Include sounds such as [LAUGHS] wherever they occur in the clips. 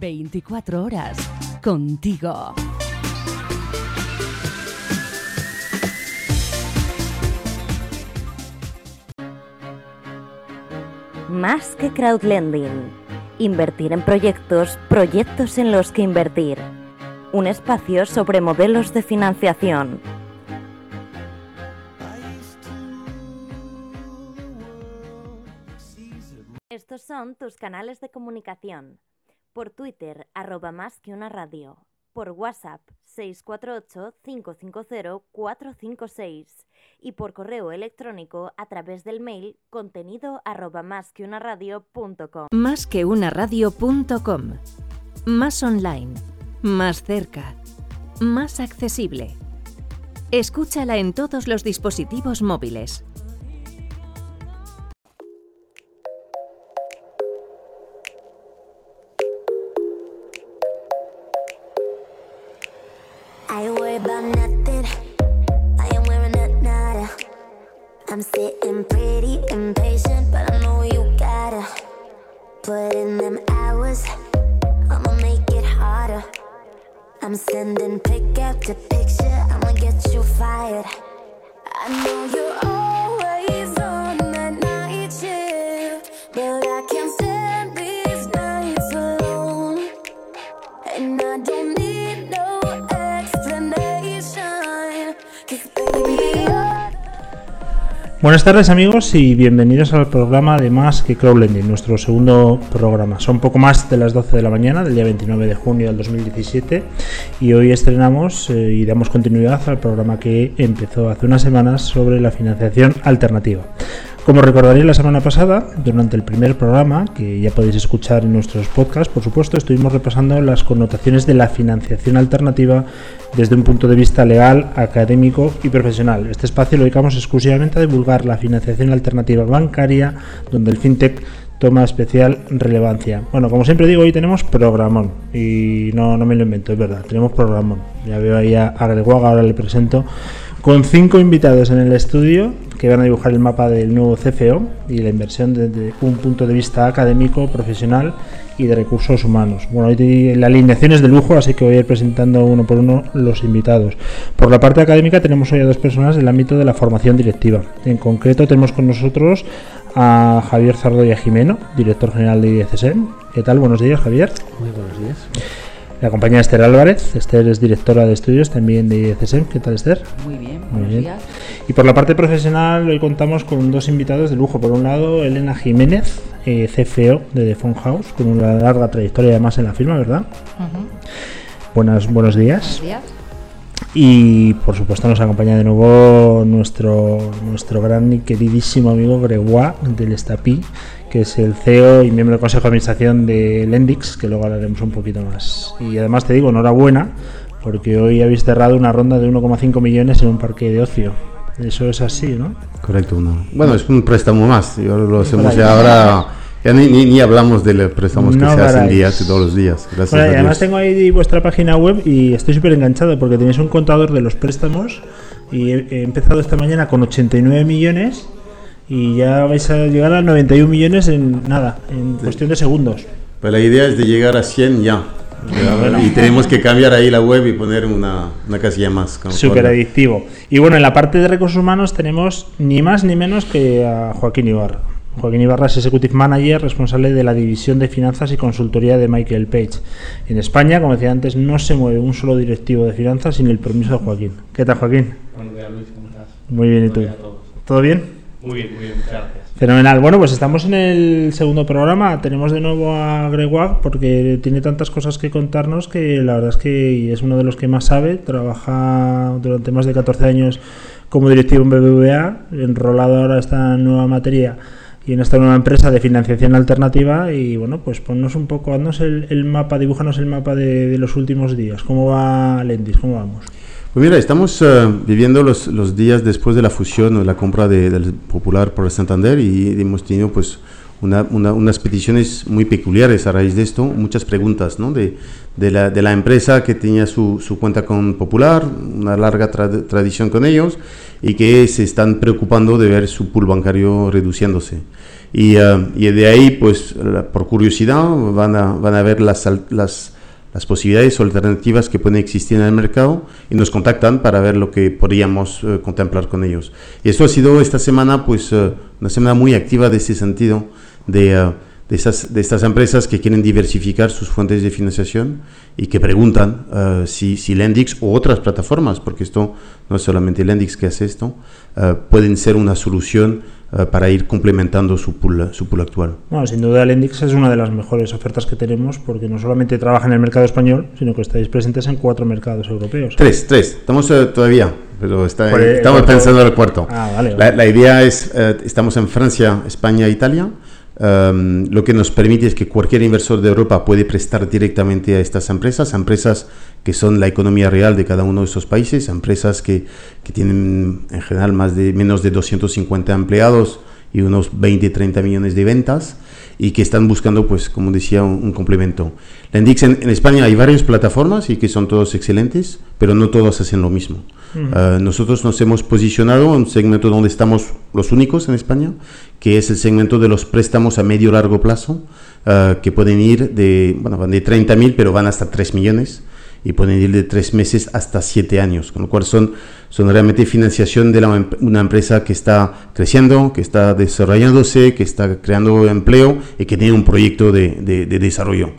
24 horas contigo. Más que crowdlending. Invertir en proyectos, proyectos en los que invertir. Un espacio sobre modelos de financiación. Estos son tus canales de comunicación. Por Twitter, arroba más que una radio. Por WhatsApp, 648-550-456. Y por correo electrónico a través del mail contenido arroba más que una radio.com. Más que una radio.com. Más online. Más cerca. Más accesible. Escúchala en todos los dispositivos móviles. Buenas tardes amigos y bienvenidos al programa de Más que Crowdlending, nuestro segundo programa. Son poco más de las 12 de la mañana del día 29 de junio del 2017 y hoy estrenamos eh, y damos continuidad al programa que empezó hace unas semanas sobre la financiación alternativa. Como recordaréis la semana pasada, durante el primer programa, que ya podéis escuchar en nuestros podcasts, por supuesto, estuvimos repasando las connotaciones de la financiación alternativa desde un punto de vista legal, académico y profesional. Este espacio lo dedicamos exclusivamente a divulgar la financiación alternativa bancaria, donde el fintech toma especial relevancia. Bueno, como siempre digo, hoy tenemos programón y no, no me lo invento, es verdad, tenemos programón. Ya veo ahí a, a Greguaga, ahora le presento, con cinco invitados en el estudio que van a dibujar el mapa del nuevo CFO y la inversión desde un punto de vista académico, profesional y de recursos humanos. Bueno, hoy la alineación es de lujo, así que voy a ir presentando uno por uno los invitados. Por la parte académica tenemos hoy a dos personas del ámbito de la formación directiva. En concreto tenemos con nosotros a Javier Zardoya Jimeno, director general de IECSEN. ¿Qué tal? Buenos días, Javier. Muy buenos días. La acompaña Esther Álvarez. Esther es directora de estudios también de IECSEN. ¿Qué tal, Esther? Muy bien, Muy buenos bien. días. Y por la parte profesional, hoy contamos con dos invitados de lujo. Por un lado, Elena Jiménez, eh, CFO de The Phone House, con una larga trayectoria además en la firma, ¿verdad? Buenas, buenos días. Buenos días. Y por supuesto nos acompaña de nuevo nuestro, nuestro gran y queridísimo amigo Gregoire del Estapi, que es el CEO y miembro del Consejo de Administración de Lendix, que luego hablaremos un poquito más. Y además te digo, enhorabuena, porque hoy habéis cerrado una ronda de 1,5 millones en un parque de ocio. Eso es así, ¿no? Correcto, uno. Bueno, es un préstamo más. y ahora lo hacemos ya ahora. Ya ni, ni, ni hablamos de los préstamos No que se hacen días todos los días. Gracias Bueno, a además Dios. tengo ahí vuestra página web y estoy súper enganchado porque tenéis un contador de los préstamos y he, he empezado esta mañana con 89 millones y ya vais a llegar a 91 millones en nada, en cuestión de segundos. Pues la idea es de llegar a 100 ya. Y tenemos que cambiar ahí la web y poner una, una casilla más. Súper adictivo. Y bueno, en la parte de recursos humanos tenemos ni más ni menos que a Joaquín Ibarra. Joaquín Ibarra es Executive Manager responsable de la división de finanzas y consultoría de Michael Page. En España, como decía antes, no se mueve un solo directivo de finanzas sin el permiso de Joaquín. ¿Qué tal, Joaquín? Buenos días, Luis, ¿cómo estás? Muy bien, ¿y tú? Buenos días a todos. ¿Todo bien? Muy bien, muy bien, muchas gracias. Fenomenal. Bueno, pues estamos en el segundo programa. Tenemos de nuevo a Gregoire porque tiene tantas cosas que contarnos que la verdad es que es uno de los que más sabe. Trabaja durante más de 14 años como directivo en BBVA, enrolado ahora en esta nueva materia y en esta nueva empresa de financiación alternativa. Y bueno, pues ponnos un poco, haznos el, mapa, dibújanos el mapa de los últimos días. ¿Cómo va Lendis? ¿Cómo vamos? Pues mira, estamos eh, viviendo los, los días después de la fusión o la compra de- del Popular por el Santander y hemos tenido pues una- una- unas peticiones muy peculiares a raíz de esto, muchas preguntas ¿no? de, de la, de la empresa que tenía su, su cuenta con Popular, una larga tra- tradición con ellos y que se están preocupando de ver su pool bancario reduciéndose. Y, eh, y de ahí, pues, por curiosidad, van a, van a ver las, las, las posibilidades o alternativas que pueden existir en el mercado y nos contactan para ver lo que podríamos eh, contemplar con ellos. Y esto ha sido esta semana, pues, eh, una semana muy activa de ese sentido, de, eh, de, esas, de estas empresas que quieren diversificar sus fuentes de financiación y que preguntan eh, si, si Lendix o otras plataformas, porque esto no es solamente Lendix que hace esto, pueden ser una solución para ir complementando su pool, su pool actual. Bueno, sin duda Lendix es una de las mejores ofertas que tenemos porque no solamente trabaja en el mercado español, sino que estáis presentes en cuatro mercados europeos. Tres, tres. Estamos eh, todavía, pero está- el- estamos el cuarto. pensando en el cuarto. Ah, vale, La, vale. la idea es, eh, estamos en Francia, España, Italia. Um, lo que nos permite es que cualquier inversor de Europa puede prestar directamente a estas empresas, empresas que son la economía real de cada uno de esos países, empresas que, que tienen en general más de menos de 250 empleados y unos 20-30 millones de ventas y que están buscando, pues, como decía, un, un complemento. Lendix en, en España hay varias plataformas y que son todos excelentes, pero no todos hacen lo mismo. Uh, nosotros nos hemos posicionado en un segmento donde estamos los únicos en España, que es el segmento de los préstamos a medio largo plazo, uh, que pueden ir de, bueno, van de 30.000, pero van hasta 3 millones y pueden ir de 3 meses hasta 7 años, con lo cual son, son realmente financiación de la, em- una empresa que está creciendo, que está desarrollándose, que está creando empleo y que tiene un proyecto de, de- de desarrollo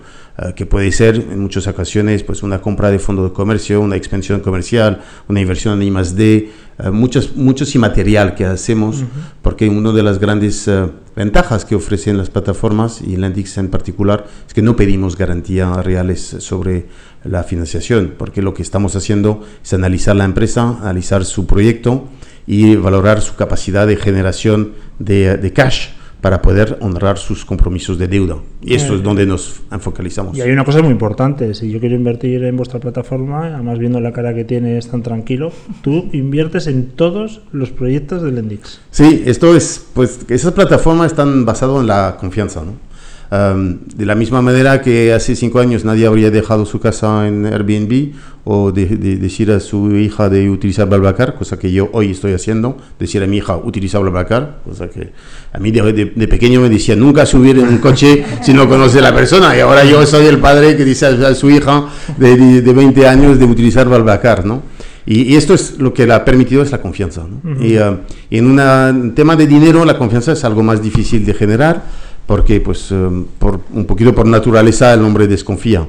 que puede ser en muchas ocasiones pues una compra de fondo de comercio, una expansión comercial, una inversión en I+D, eh, muchos, muchos inmaterial que hacemos, porque una de las grandes eh, ventajas que ofrecen las plataformas y Lendix en particular es que no pedimos garantías reales sobre la financiación, porque lo que estamos haciendo es analizar la empresa, analizar su proyecto y valorar su capacidad de generación de, de cash para poder honrar sus compromisos de deuda. Y esto es donde nos focalizamos. Y hay una cosa muy importante, si yo quiero invertir en vuestra plataforma, además viendo la cara que tienes tan tranquilo, tú inviertes en todos los proyectos de Lendix. Sí, esto es, pues, esas plataformas están basadas en la confianza, ¿no? Um, de la misma manera que hace cinco años nadie habría dejado su casa en Airbnb o de, de decir a su hija de utilizar BlaBlaCar, cosa que yo hoy estoy haciendo, decir a mi hija utiliza BlaBlaCar, cosa que a mí de, de- pequeño me decía nunca subir en un coche si no conoce a la persona y ahora yo soy el padre que dice a, a su hija de, de, de 20 años de utilizar BlaBlaCar, ¿no? Y, esto es lo que le ha permitido es la confianza. ¿no? y, uh, en un tema de dinero la confianza es algo más difícil de generar porque pues um, por, un poquito por naturaleza el hombre desconfía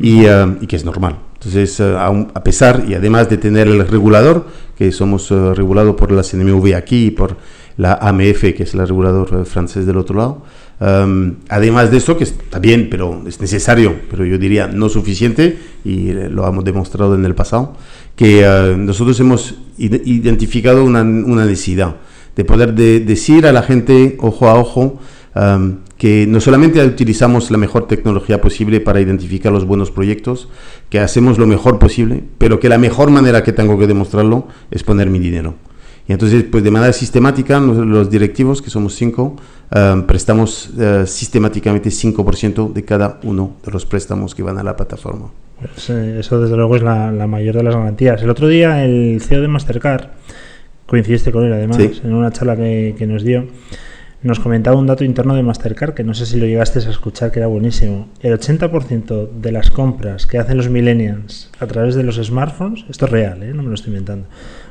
y, uh, y que es normal. Entonces, uh, aun- a pesar y además de tener el regulador, que somos uh, regulados por la CNMV aquí y por la AMF, que es el regulador francés del otro lado, um, además de esto, que está bien, pero es necesario, pero yo diría no suficiente, y eh, lo hemos demostrado en el pasado, que nosotros hemos ide- identificado una, una necesidad de poder de- decir a la gente ojo a ojo um, que no solamente utilizamos la mejor tecnología posible para identificar los buenos proyectos, que hacemos lo mejor posible, pero que la mejor manera que tengo que demostrarlo es poner mi dinero. Y entonces, pues de manera sistemática, los directivos, que somos cinco, um, prestamos eh, sistemáticamente 5% de cada uno de los préstamos que van a la plataforma. Pues, eh, eso desde luego es la, la mayor de las garantías. El otro día el CEO de Mastercard, coincidiste con él además, Sí. en una charla que, que nos dio, nos comentaba un dato interno de Mastercard que no sé si lo llegaste a escuchar, que era buenísimo. El 80% de las compras que hacen los millennials a través de los smartphones, esto es real, ¿eh? no me lo estoy inventando,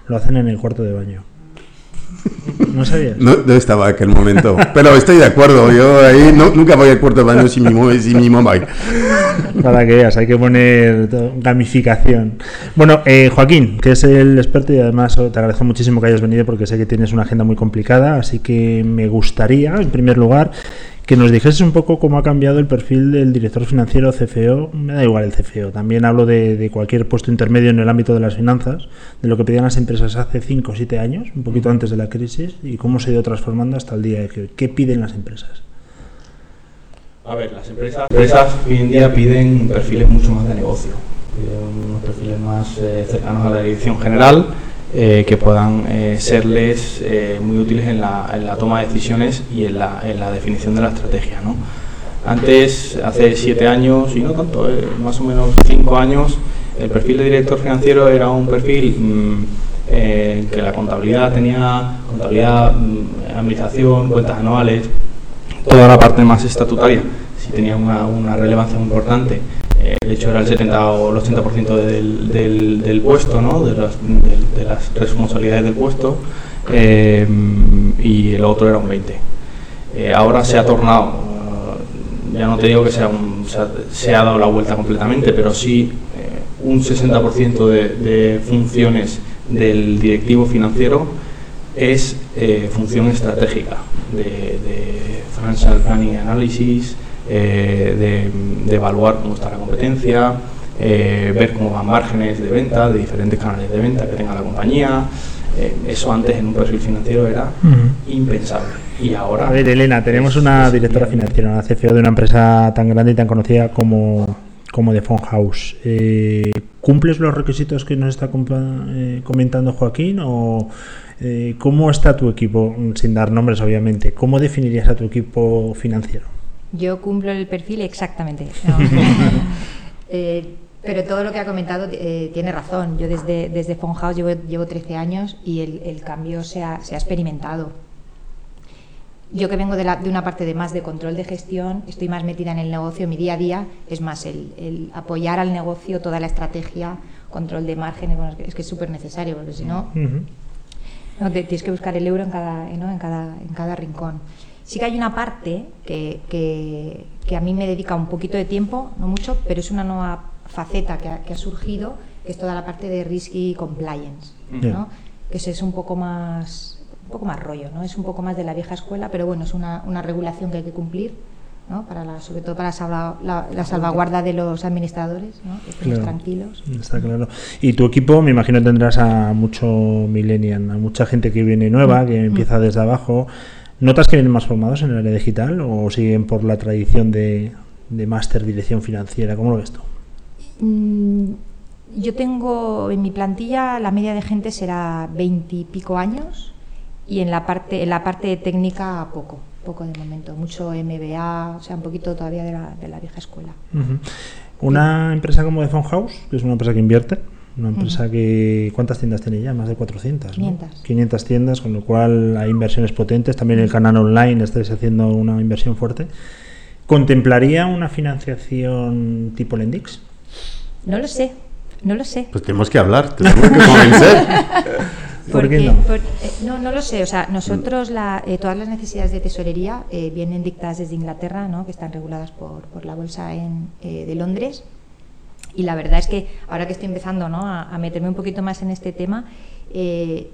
lo hacen en el cuarto de baño. ¿No sabías? No, no estaba en aquel momento, pero estoy de acuerdo. Yo ahí no- nunca voy al cuarto de baño sin mi, sin mi mobile. Para que veas, hay que poner gamificación. Bueno, eh, Joaquín, que es el experto y además oh, te agradezco muchísimo que hayas venido porque sé que tienes una agenda muy complicada, así que me gustaría, en primer lugar, que nos dijeses un poco cómo ha cambiado el perfil del director financiero CFO. Me da igual el CFO, también hablo de, de cualquier puesto intermedio en el ámbito de las finanzas, de lo que pedían las empresas hace 5 o 7 años, un poquito antes de la crisis, y cómo se ha ido transformando hasta el día de hoy. ¿Qué piden las empresas? A ver, las empresas, empresas hoy en día piden perfiles mucho más de negocio, piden unos perfiles más eh, cercanos a la dirección general, eh, que puedan eh, serles eh, muy útiles en la, en la toma de decisiones y en la, definición de la estrategia. Antes, hace siete años, y no tanto, más o menos cinco años, el perfil de director financiero era un perfil mm, eh, en que la contabilidad tenía contabilidad, mm, administración, cuentas anuales, toda la parte más estatutaria sí tenía una, relevancia importante. De hecho, era el 70 o el 80% del, del, del, puesto, ¿no? de, las, de, de, las responsabilidades del puesto, eh, y el otro era un 20%. Eh, ahora se ha tornado, ya no te digo que sea un, se, ha, se, ha, dado la vuelta completamente, pero sí eh, un 60% de, de funciones del directivo financiero es eh, función estratégica de, de financial planning analysis, eh, de, de, evaluar cómo está la competencia, eh, ver cómo van márgenes de venta de diferentes canales de venta que tenga la compañía. Eh, eso antes en un perfil financiero era uh -huh. impensable. Y ahora. A ver, Elena, tenemos una directora financiera, una CFO de una empresa tan grande y tan conocida como, como The Phone House. Eh, ¿Cumples los requisitos que nos está comentando Joaquín? ¿O eh, cómo está tu equipo? Sin dar nombres, obviamente. ¿Cómo definirías a tu equipo financiero? Yo cumplo el perfil exactamente. [LAUGHS] ¿no? eh, pero todo lo que ha comentado eh, tiene razón. Yo desde, desde House llevo, llevo 13 años y el, el cambio se ha, se ha, experimentado. Yo que vengo de, la, de, una parte de más de control de gestión, estoy más metida en el negocio, mi día a día es más el, el apoyar al negocio, toda la estrategia, control de márgenes, bueno, es que es súper necesario, porque si no, uh -huh. no te, tienes que buscar el euro en cada, ¿no? en cada, en cada rincón. Sí que hay una parte que, que, que, a mí me dedica un poquito de tiempo, no mucho, pero es una nueva faceta que ha, que ha surgido, que es toda la parte de risky compliance, yeah. ¿no? que es un poco más un poco más rollo, ¿no? es un poco más de la vieja escuela, pero bueno, es una, una regulación que hay que cumplir. ¿no? Para la, sobre todo para la, la, la, salvaguarda de los administradores, ¿no? claro, tranquilos. Está claro. Y tu equipo, me imagino, tendrás a mucho millennial, a mucha gente que viene nueva, mm. que empieza mm. desde abajo. ¿Notas que vienen más formados en el área digital o siguen por la tradición de, de máster dirección financiera? ¿Cómo lo ves tú? Mm, yo tengo en mi plantilla la media de gente será 20 y pico años y en la parte en la parte técnica poco poco de momento mucho MBA o sea un poquito todavía de la, de la vieja escuela uh -huh. una sí. empresa como The Phone House que es una empresa que invierte una empresa uh -huh. que cuántas tiendas tiene ya más de 400 500 ¿no? 500 tiendas con lo cual hay inversiones potentes también el canal online estáis haciendo una inversión fuerte contemplaría una financiación tipo Lendix no lo sé no lo sé pues tenemos que hablar tenemos que convencer [LAUGHS] ¿Por qué no? Por, eh, no? no? lo sé. O sea, nosotros la, eh, todas las necesidades de tesorería eh, vienen dictadas desde Inglaterra, ¿no? que están reguladas por, por la bolsa en, eh, de Londres. Y la verdad es que ahora que estoy empezando ¿no? a, meterme un poquito más en este tema, eh,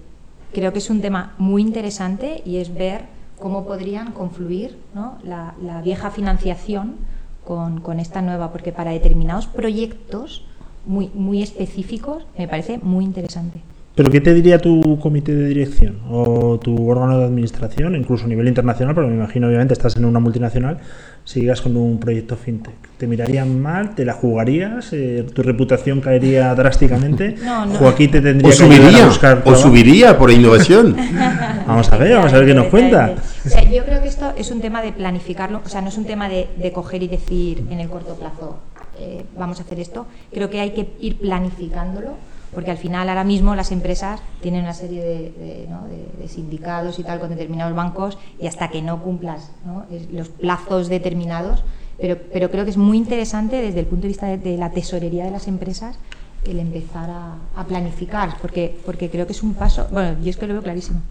creo que es un tema muy interesante y es ver cómo podrían confluir ¿no? la, la, vieja financiación con, con esta nueva, porque para determinados proyectos muy, muy específicos me parece muy interesante. ¿Pero qué te diría tu comité de dirección o tu órgano de administración, incluso a nivel internacional? Porque me imagino, obviamente, estás en una multinacional, sigas con un proyecto fintech. ¿Te mirarían mal? ¿Te la jugarías? Eh, ¿Tu reputación caería drásticamente? [LAUGHS] No, no. Joaquín te tendría o que subiría, a buscar O subiría por innovación. [LAUGHS] vamos a ver, vamos a ver qué nos cuenta. O sea, yo creo que esto es un tema de planificarlo, o sea, no es un tema de, de coger y decir en el corto plazo, eh, vamos a hacer esto. Creo que hay que ir planificándolo porque al final ahora mismo las empresas tienen una serie de, de, ¿no? de, de sindicados y tal con determinados bancos y hasta que no cumplas ¿no? los plazos determinados, pero, pero creo que es muy interesante desde el punto de vista de, de la tesorería de las empresas el empezar a, a, planificar, porque, porque creo que es un paso, bueno, yo es que lo veo clarísimo.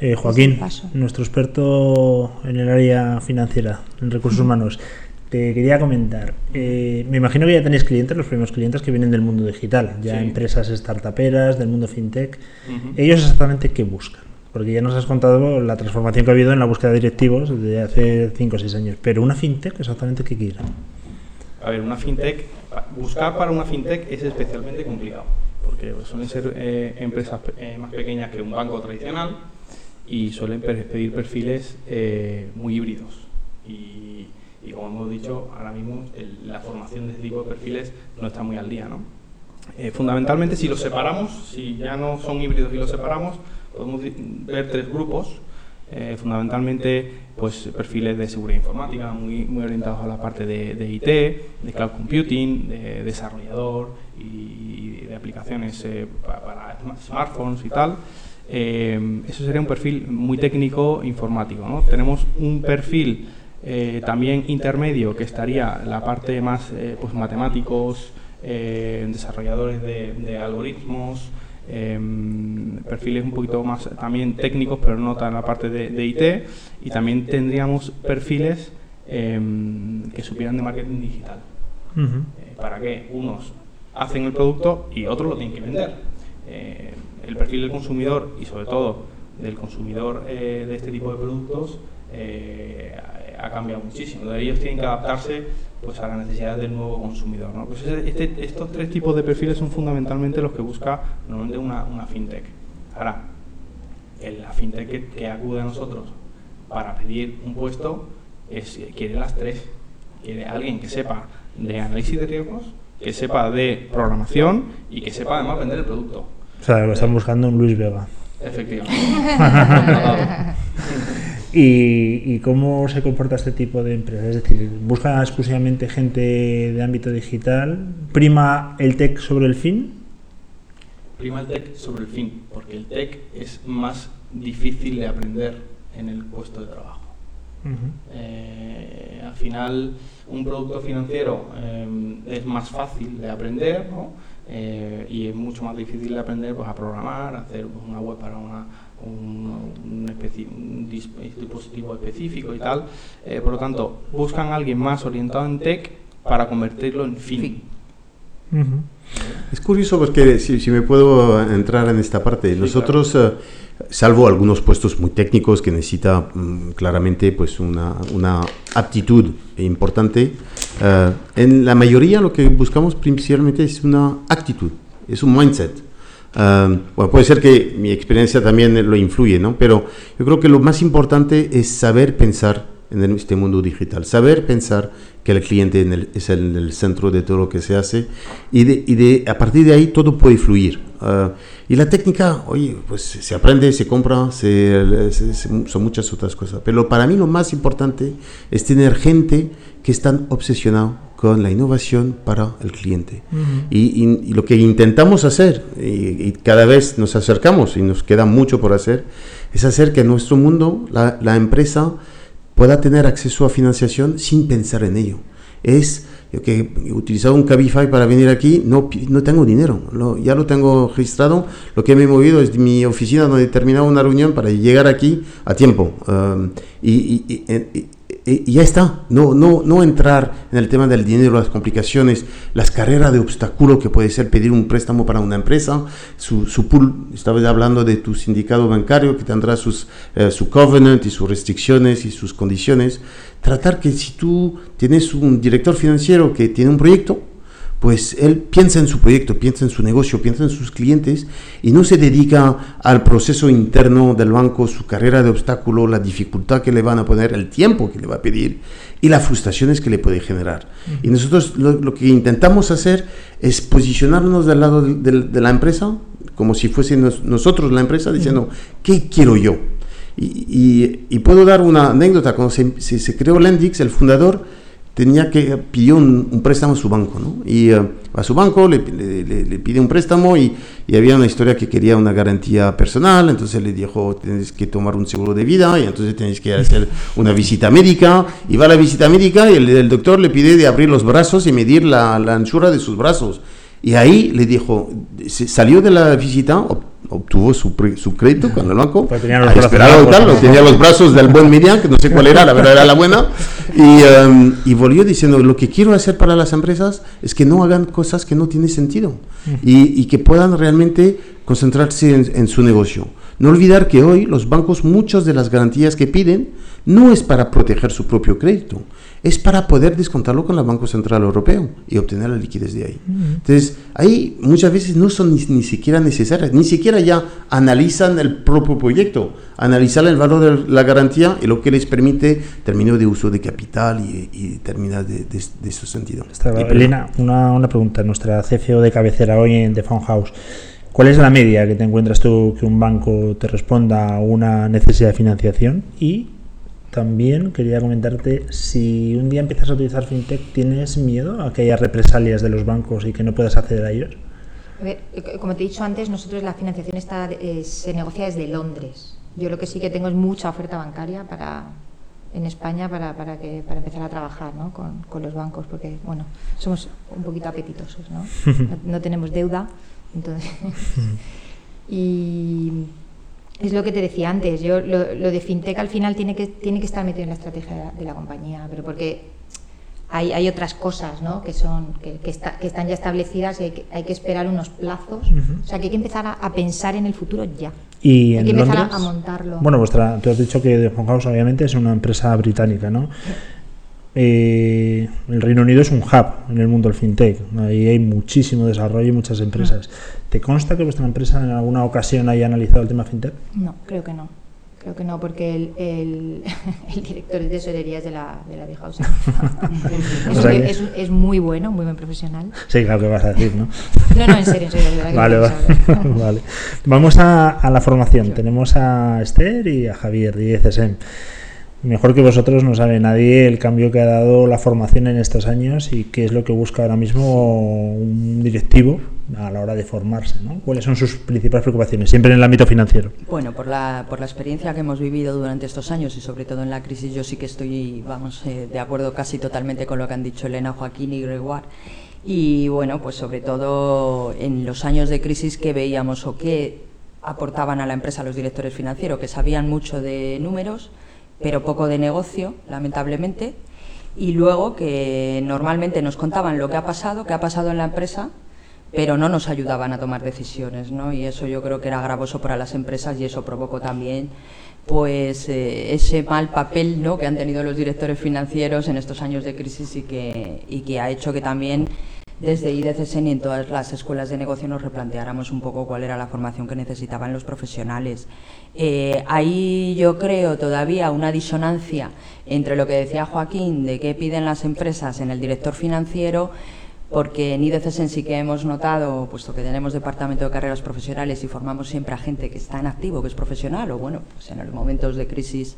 Eh, Joaquín, nuestro experto en el área financiera, en recursos humanos, te quería comentar, eh, me imagino que ya tenéis clientes, los primeros clientes que vienen del mundo digital, ya sí. empresas startuperas, del mundo fintech. Uh -huh. ¿Ellos exactamente qué buscan? Porque ya nos has contado la transformación que ha habido en la búsqueda de directivos desde hace 5 o 6 años, pero una fintech exactamente qué quiere. A ver, una fintech, buscar para una fintech es especialmente complicado, porque suelen ser eh, empresas eh, más pequeñas que un banco tradicional y suelen pedir perfiles eh, muy híbridos. Y y como hemos dicho, ahora mismo el, la formación de este tipo de perfiles no está muy al día. ¿no? Eh, fundamentalmente, si los separamos, si ya no son híbridos y los separamos, podemos ver tres grupos. Eh, fundamentalmente, pues perfiles de seguridad informática muy, muy orientados a la parte de, de IT, de cloud computing, de desarrollador y, de aplicaciones eh, para, para, smartphones y tal. Eh, eso sería un perfil muy técnico informático. ¿no? Tenemos un perfil Eh, también intermedio, que estaría la parte más eh, pues matemáticos, eh, desarrolladores de, algoritmos, em, perfiles un poquito más también técnicos, pero no tan la parte de, IT. Y también tendríamos perfiles em, que supieran de marketing digital. para que unos hacen el producto y otros lo tienen que vender. el perfil del consumidor y sobre todo del consumidor de este tipo de productos ha cambiado muchísimo. Ellos tienen que adaptarse pues, a las necesidades del nuevo consumidor. ¿no? Pues este, estos tres tipos de perfiles son fundamentalmente los que busca normalmente una, una fintech. Ahora, la fintech que, acude a nosotros para pedir un puesto es, quiere las tres. Quiere alguien que sepa de análisis de riesgos, que sepa de programación y que sepa además vender el producto. O sea, lo están buscando un Luis Vega. Efectivamente. [LAUGHS] ¿Y, cómo se comporta este tipo de empresas? Es decir, ¿busca exclusivamente gente de ámbito digital? ¿Prima el tech sobre el fin? Prima el tech sobre el fin, porque el tech es más difícil de aprender en el puesto de trabajo. Eh, al final, un producto financiero eh, es más fácil de aprender eh, y es mucho más difícil de aprender pues, a programar, a hacer una web para una un, un, dispositivo específico y tal. Eh, por lo tanto, buscan a alguien más orientado en tech para convertirlo en fin. Es curioso porque si, me puedo entrar en esta parte, nosotros, eh, salvo algunos puestos muy técnicos que necesita mm, claramente pues una, una aptitud importante, eh, en la mayoría lo que buscamos principalmente es una actitud, es un mindset bueno, puede ser que mi experiencia también lo influye, ¿no? Pero yo creo que lo más importante es saber pensar en este mundo digital, saber pensar que el cliente es el, el, centro de todo lo que se hace y, de, y de, a partir de ahí todo puede fluir. Ah, y la técnica, oye, pues se aprende, se compra, se, son muchas otras cosas. Pero para mí lo más importante es tener gente que están obsesionado con la innovación para el cliente. y, lo que intentamos hacer, y, cada vez nos acercamos y nos queda mucho por hacer, es hacer que en nuestro mundo la, la empresa pueda tener acceso a financiación sin pensar en ello. Es yo que he utilizado un Cabify para venir aquí, no, no tengo dinero, ya lo tengo registrado. Lo que me he movido es de mi oficina donde he terminado una reunión para llegar aquí a tiempo. Um, y, y, ya está, no, no, no entrar en el tema del dinero, las complicaciones, las carreras de obstáculo que puede ser pedir un préstamo para una empresa, su, su pool, estaba hablando de tu sindicato bancario que tendrá sus, eh, su covenant y sus restricciones y sus condiciones. Tratar que si tú tienes un director financiero que tiene un proyecto, pues él piensa en su proyecto, piensa en su negocio, piensa en sus clientes y no se dedica al proceso interno del banco, su carrera de obstáculo, la dificultad que le van a poner, el tiempo que le va a pedir y las frustraciones que le puede generar. Y nosotros lo, que intentamos hacer es posicionarnos del lado de, la empresa, como si fuésemos nosotros la empresa, diciendo, ¿qué quiero yo? Y, puedo dar una anécdota, cuando se, se creó Lendix, el fundador, tenía que pidió un, préstamo a su banco, ¿no? Y uh, a su banco le, le, pide un préstamo y, y, había una historia que quería una garantía personal, entonces le dijo, tienes que tomar un seguro de vida y entonces tienes que hacer una visita médica y va a la visita médica y el, el doctor le pide de abrir los brazos y medir la, la anchura de sus brazos. Y ahí le dijo, salió de la visita, obtuvo su, su crédito con el banco, pues tenía los, brazos, tenía los brazos del buen Miriam, que no sé cuál era, la verdad era la buena, y, um, y, volvió diciendo, lo que quiero hacer para las empresas es que no hagan cosas que no tienen sentido y, y que puedan realmente concentrarse en, en su negocio. No olvidar que hoy los bancos, muchas de las garantías que piden, no es para proteger su propio crédito, es para poder descontarlo con el Banco Central Europeo y obtener la liquidez de ahí. Entonces, ahí muchas veces no son ni, siquiera necesarias, ni siquiera ya analizan el propio proyecto, analizan el valor de la garantía y lo que les permite terminar de uso de capital y, y terminar de, de, su sentido. Elena, una, una, pregunta. Nuestra CFO de cabecera hoy en The Phone House. ¿Cuál es la media que te encuentras tú que un banco te responda a una necesidad de financiación? Y también quería comentarte, si un día empiezas a utilizar FinTech, ¿tienes miedo a que haya represalias de los bancos y que no puedas acceder a ellos? Eh, como te he dicho antes, nosotros la financiación está, eh, se negocia desde Londres. Yo lo que sí que tengo es mucha oferta bancaria para, en España para, para, que, para empezar a trabajar ¿no? con, con, los bancos, porque bueno, somos un poquito apetitosos, ¿no? [LAUGHS] no, tenemos deuda, entonces... [LAUGHS] y es lo que te decía antes, yo lo, lo, de fintech al final tiene que, tiene que estar metido en la estrategia de la compañía, pero porque hay, hay otras cosas ¿no? que, son, que, que, está, que, están ya establecidas y hay que, hay que esperar unos plazos. Uh -huh. O sea, que hay que empezar a, a, pensar en el futuro ya. Y hay que empezar Londres, a, montarlo. Bueno, vuestra, tú has dicho que House obviamente es una empresa británica, ¿no? Eh, el Reino Unido es un hub en el mundo del fintech. Ahí hay muchísimo desarrollo y muchas empresas. ¿Te consta que vuestra empresa en alguna ocasión haya analizado el tema fintech? No, creo que no. Creo que no, porque el, el, [LAUGHS] el director de tesorería es de la, de la vieja [LAUGHS] es, o sea que... es, es, muy bueno, muy buen profesional. Sí, claro que vas a decir, ¿no? No, no, en serio, en serio. De vale, vale. [LAUGHS] vale. Vamos a, a la formación. Tenemos a Esther y a Javier de ICSM. Mejor que vosotros no sabe nadie el cambio que ha dado la formación en estos años y qué es lo que busca ahora mismo un directivo a la hora de formarse. ¿no? ¿Cuáles son sus principales preocupaciones, siempre en el ámbito financiero? Bueno, por la, por la experiencia que hemos vivido durante estos años y sobre todo en la crisis, yo sí que estoy, vamos, eh, de acuerdo casi totalmente con lo que han dicho Elena, Joaquín y Gregoire. Y bueno, pues sobre todo en los años de crisis que veíamos o que aportaban a la empresa los directores financieros, que sabían mucho de números, pero poco de negocio, lamentablemente, y luego que normalmente nos contaban lo que ha pasado, qué ha pasado en la empresa, pero no nos ayudaban a tomar decisiones, ¿no? Y eso yo creo que era gravoso para las empresas y eso provocó también pues eh, ese mal papel ¿no? que han tenido los directores financieros en estos años de crisis y que, y que ha hecho que también desde IDCSN y en todas las escuelas de negocio nos replanteáramos un poco cuál era la formación que necesitaban los profesionales. Eh, ahí yo creo todavía una disonancia entre lo que decía Joaquín de qué piden las empresas en el director financiero porque en IDCSN sí que hemos notado, puesto que tenemos departamento de carreras profesionales y formamos siempre a gente que está en activo, que es profesional, o bueno, pues en los momentos de crisis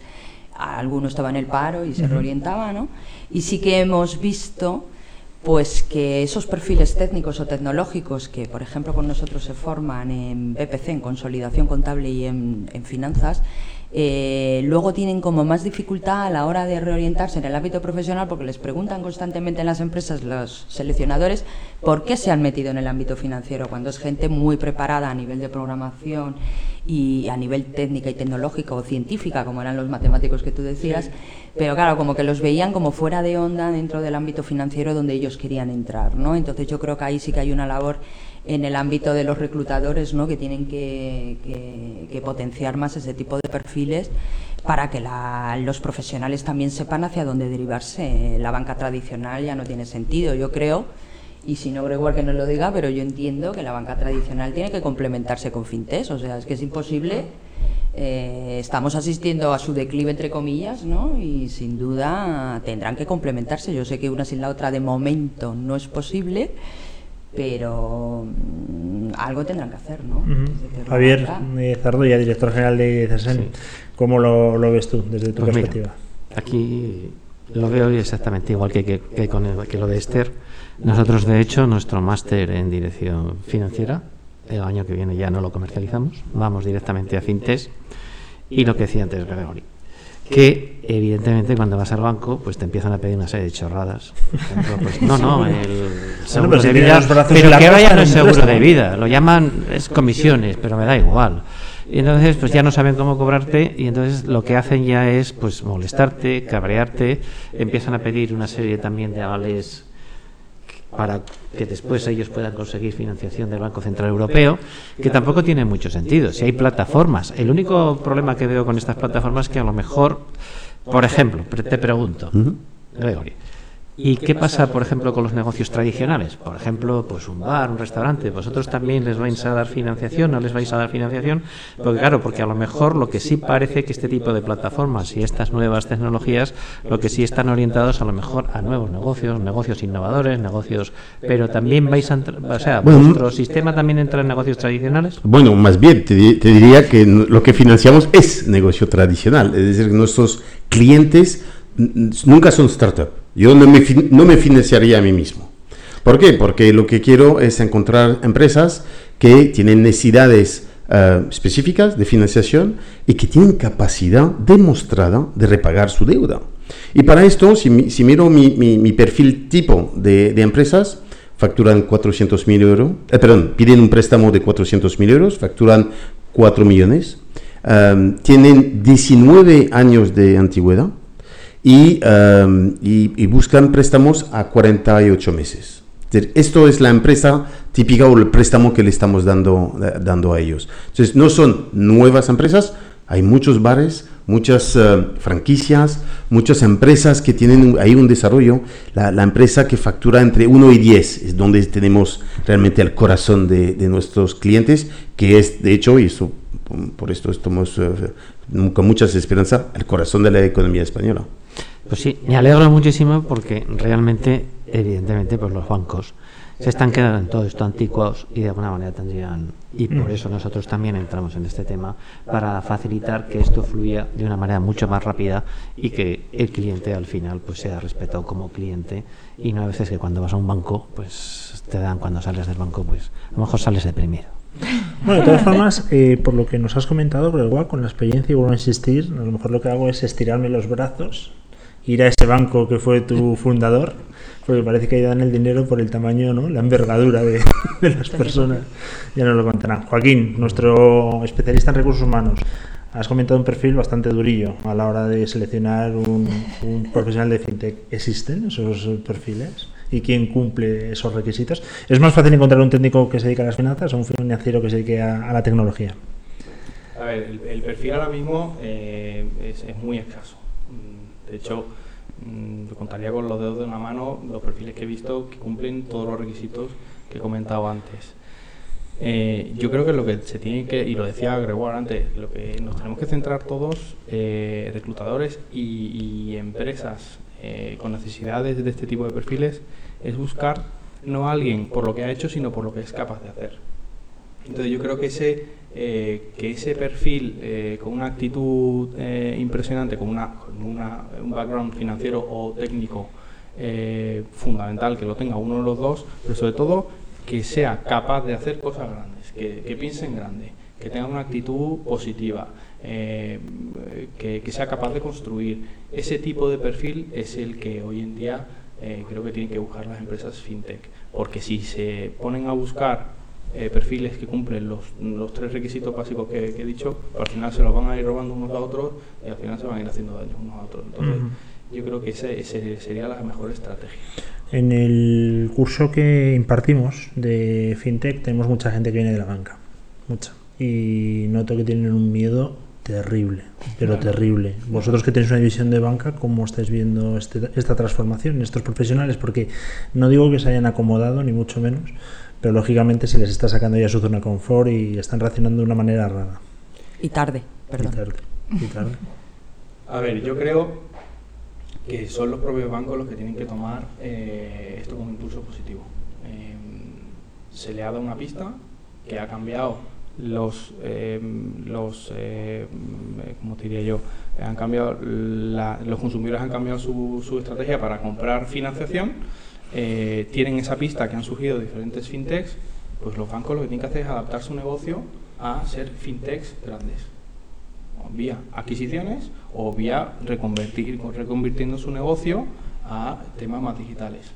alguno estaba en el paro y se reorientaba, ¿no? Y sí que hemos visto pues que esos perfiles técnicos o tecnológicos que, por ejemplo, con nosotros se forman en BPC, en consolidación contable y en, en finanzas, eh, luego tienen como más dificultad a la hora de reorientarse en el ámbito profesional porque les preguntan constantemente en las empresas los seleccionadores por qué se han metido en el ámbito financiero cuando es gente muy preparada a nivel de programación y a nivel técnica y tecnológica o científica como eran los matemáticos que tú decías, pero claro, como que los veían como fuera de onda dentro del ámbito financiero donde ellos querían entrar, ¿no? Entonces yo creo que ahí sí que hay una labor en el ámbito de los reclutadores, ¿no? que tienen que, que, que potenciar más ese tipo de perfiles para que la, los profesionales también sepan hacia dónde derivarse. La banca tradicional ya no tiene sentido, yo creo, y si no Gregoire que no lo diga, pero yo entiendo que la banca tradicional tiene que complementarse con fintechs, o sea, es que es imposible. Eh, estamos asistiendo a su declive entre comillas, ¿no? Y sin duda tendrán que complementarse. Yo sé que una sin la otra de momento no es posible, pero mmm, algo tendrán que hacer, ¿no? Uh -huh. Javier eh, Zardoya, director general de CESEN, sí. ¿cómo lo, lo, ves tú desde tu pues perspectiva? Mira, aquí lo veo exactamente igual que, que, que con el, que lo de Esther. Nosotros, de hecho, nuestro máster en dirección financiera, el año que viene ya no lo comercializamos, vamos directamente a Fintes y lo que decía antes Gregory que evidentemente cuando vas al banco pues te empiezan a pedir una serie de chorradas. Ejemplo, pues, no no el seguro bueno, de vida pero que vaya no es seguro de vida lo llaman es comisiones pero me da igual. Y entonces pues ya no saben cómo cobrarte y entonces lo que hacen ya es pues molestarte cabrearte empiezan a pedir una serie también de avales para que después ellos puedan conseguir financiación del Banco Central Europeo, que tampoco tiene mucho sentido. Si hay plataformas, el único problema que veo con estas plataformas es que a lo mejor, por ejemplo, te pregunto, Gregory, ¿Y qué pasa, por ejemplo, con los negocios tradicionales? Por ejemplo, pues un bar, un restaurante. ¿Vosotros también les vais a dar financiación? ¿No les vais a dar financiación? Porque claro, porque a lo mejor lo que sí parece que este tipo de plataformas y estas nuevas tecnologías, lo que sí están orientados a lo mejor a nuevos negocios, negocios innovadores, negocios... Pero también vais a... O sea, ¿vuestro sistema también entra en negocios tradicionales? Bueno, más bien, te, te diría que lo que financiamos es negocio tradicional. Es decir, nuestros clientes nunca son startups yo no me, no me financiaría a mí mismo. ¿Por qué? Porque lo que quiero es encontrar empresas que tienen necesidades eh, específicas de financiación y que tienen capacidad demostrada de repagar su deuda. Y para esto, si, si miro mi, mi- mi perfil tipo de, de empresas, facturan 400.000 euros, eh, perdón, piden un préstamo de 400.000 euros, facturan 4 millones, eh, tienen 19 años de antigüedad y, eh, y- y buscan préstamos a 48 meses. Esto es la empresa típica o el préstamo que le estamos dando, eh, dando a ellos. Entonces, no son nuevas empresas, hay muchos bares, muchas eh, franquicias, muchas empresas que tienen ahí un desarrollo. La, la empresa que factura entre 1 y 10 es donde tenemos realmente el corazón de, de nuestros clientes, que es, de hecho, y eso, por esto estamos eh, con muchas esperanzas, el corazón de la economía española. Pues sí, me alegro muchísimo porque realmente, evidentemente, pues los bancos se están quedando en todo esto anticuados y de alguna manera tendrían, y por eso nosotros también entramos en este tema, para facilitar que esto fluya de una manera mucho más rápida y que el cliente al final pues sea respetado como cliente y no a veces que cuando vas a un banco pues te dan cuando sales del banco pues a lo mejor sales deprimido. Bueno, de todas formas, eh, por lo que nos has comentado, pero igual con la experiencia y vuelvo a insistir, a lo mejor lo que hago es estirarme los brazos, ir a ese banco que fue tu fundador, porque parece que ahí dan el dinero por el tamaño, ¿no? la envergadura de, [LAUGHS] de las personas. Ya nos lo contarán. Joaquín, nuestro especialista en recursos humanos, has comentado un perfil bastante durillo a la hora de seleccionar un, un [LAUGHS] profesional de fintech. ¿Existen esos perfiles? ¿Y quién cumple esos requisitos? ¿Es más fácil encontrar un técnico que se dedique a las finanzas o un financiero que se dedique a, a la tecnología? A ver, el, el perfil ahora mismo eh, es, es muy escaso. De hecho, mm, contaría con los dedos de una mano los perfiles que he visto que cumplen todos los requisitos que he comentado antes. Eh, yo creo que lo que se tiene que, y lo decía Gregoire antes, lo que nos tenemos que centrar todos, eh, reclutadores y, y empresas eh, con necesidades de este tipo de perfiles, es buscar no a alguien por lo que ha hecho, sino por lo que es capaz de hacer. Entonces yo creo que ese, eh, que ese perfil eh, con una actitud eh, impresionante, con, una, con una- un background financiero o técnico eh, fundamental, que lo tenga uno de los dos, pero sobre todo que sea capaz de hacer cosas grandes, que, que piense en grande, que tenga una actitud positiva, que, que sea capaz de construir. Ese tipo de perfil es el que hoy en día creo que tienen que buscar las empresas fintech, porque si se ponen a buscar eh, perfiles que cumplen los, los tres requisitos básicos que, que he dicho, al final se los van a ir robando unos a otros y al final se van a ir haciendo daño unos a otros. Entonces, Ujú. yo creo que ese, ese sería la mejor estrategia. En el curso que impartimos de FinTech tenemos mucha gente que viene de la banca, mucha. Y noto que tienen un miedo terrible, pero terrible. Vosotros que tenéis una división de banca, ¿cómo estáis viendo este- esta transformación, estos profesionales? Porque no digo que se hayan acomodado, ni mucho menos, pero lógicamente se les está sacando ya su zona de confort y están reaccionando de una manera rara. Y tarde, perdón. Y tarde, y tarde. A ver, yo creo que son los propios bancos los que tienen que tomar eh, esto como impulso positivo. Eh, se le ha dado una pista que ha cambiado los, eh, los eh, ¿cómo te diría yo? Han cambiado la- los consumidores han cambiado su, su estrategia para comprar financiación. Eh, tienen esa pista que han surgido diferentes fintechs, pues los bancos lo que tienen que hacer es adaptar su negocio a ser fintechs grandes vía adquisiciones o vía reconvertir, reconvirtiendo su negocio a temas más digitales.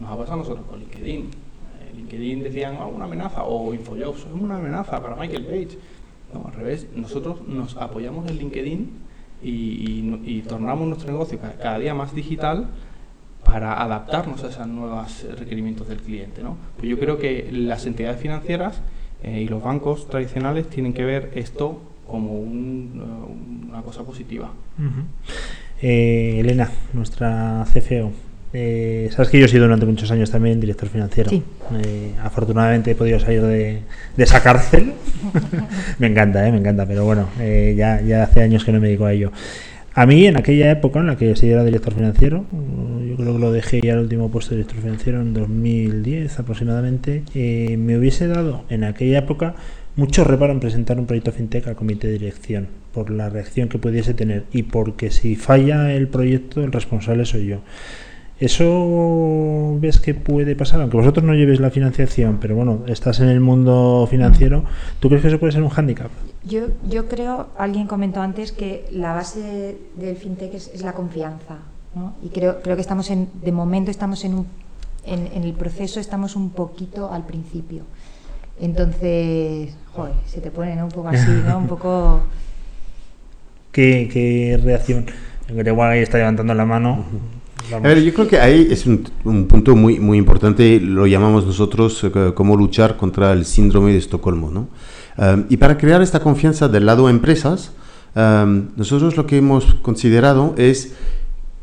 Nos ha pasado a nosotros con LinkedIn. Eh, LinkedIn decían, "Ah, una amenaza, o Infojobs, es una amenaza para Michael Page. No, al revés, nosotros nos apoyamos en LinkedIn y, y y tornamos nuestro negocio ca- cada día más digital para adaptarnos a esos nuevos requerimientos del cliente. ¿no? Pues yo creo que las entidades financieras eh, y los bancos tradicionales tienen que ver esto como un, eh, una cosa positiva. Ujú. Eh, Elena, nuestra CFO. Eh, Sabes que yo he sido durante muchos años también director financiero. Sí. Eh, afortunadamente he podido salir de, de esa cárcel. [LAUGHS] me encanta, eh, me encanta, pero bueno, eh, ya, ya hace años que no me dedico a ello. A mí, en aquella época en la que sí era director financiero, yo creo que lo dejé ya el último puesto de director financiero en 2010 aproximadamente, eh, me hubiese dado en aquella época mucho reparo en presentar un proyecto fintech al comité de dirección, por la reacción que pudiese tener y porque si falla el proyecto, el responsable soy yo. ¿Eso ves que puede pasar? Aunque vosotros no llevéis la financiación, pero bueno, estás en el mundo financiero, ¿tú crees que eso puede ser un hándicap? Yo, yo creo, alguien comentó antes que la base del fintech es la confianza. ¿No? Y creo, creo que estamos en, de momento estamos en, un, en, en el proceso, estamos un poquito al principio. Entonces, joder, se te pone ¿no? un poco así, ¿no? Un poco... [LAUGHS] ¿Qué, qué reacción? El que igual ahí está levantando la mano. A ver, yo creo que ahí es un, un punto muy, muy importante, lo llamamos nosotros eh, como luchar contra el síndrome de Estocolmo. ¿no? Um, y para crear esta confianza del lado empresas, um, nosotros lo que hemos considerado es,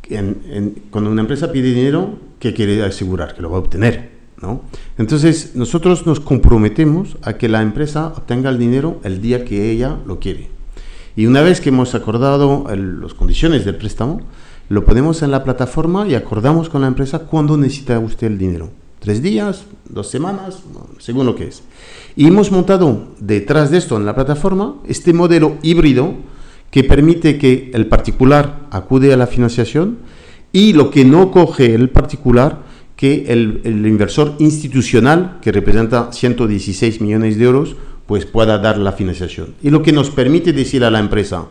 en, en, cuando una empresa pide dinero, ¿qué quiere asegurar? Que lo va a obtener. ¿no? Entonces, nosotros nos comprometemos a que la empresa obtenga el dinero el día que ella lo quiere. Y una vez que hemos acordado las condiciones del préstamo, lo ponemos en la plataforma y acordamos con la empresa cuándo necesita usted el dinero. Tres días, dos semanas, según lo que es. Y hemos montado detrás de esto en la plataforma este modelo híbrido que permite que el particular acude a la financiación y lo que no coge el particular, que el, inversor institucional, que representa 116 millones de euros, pues pueda dar la financiación. Y lo que nos permite decir a la empresa,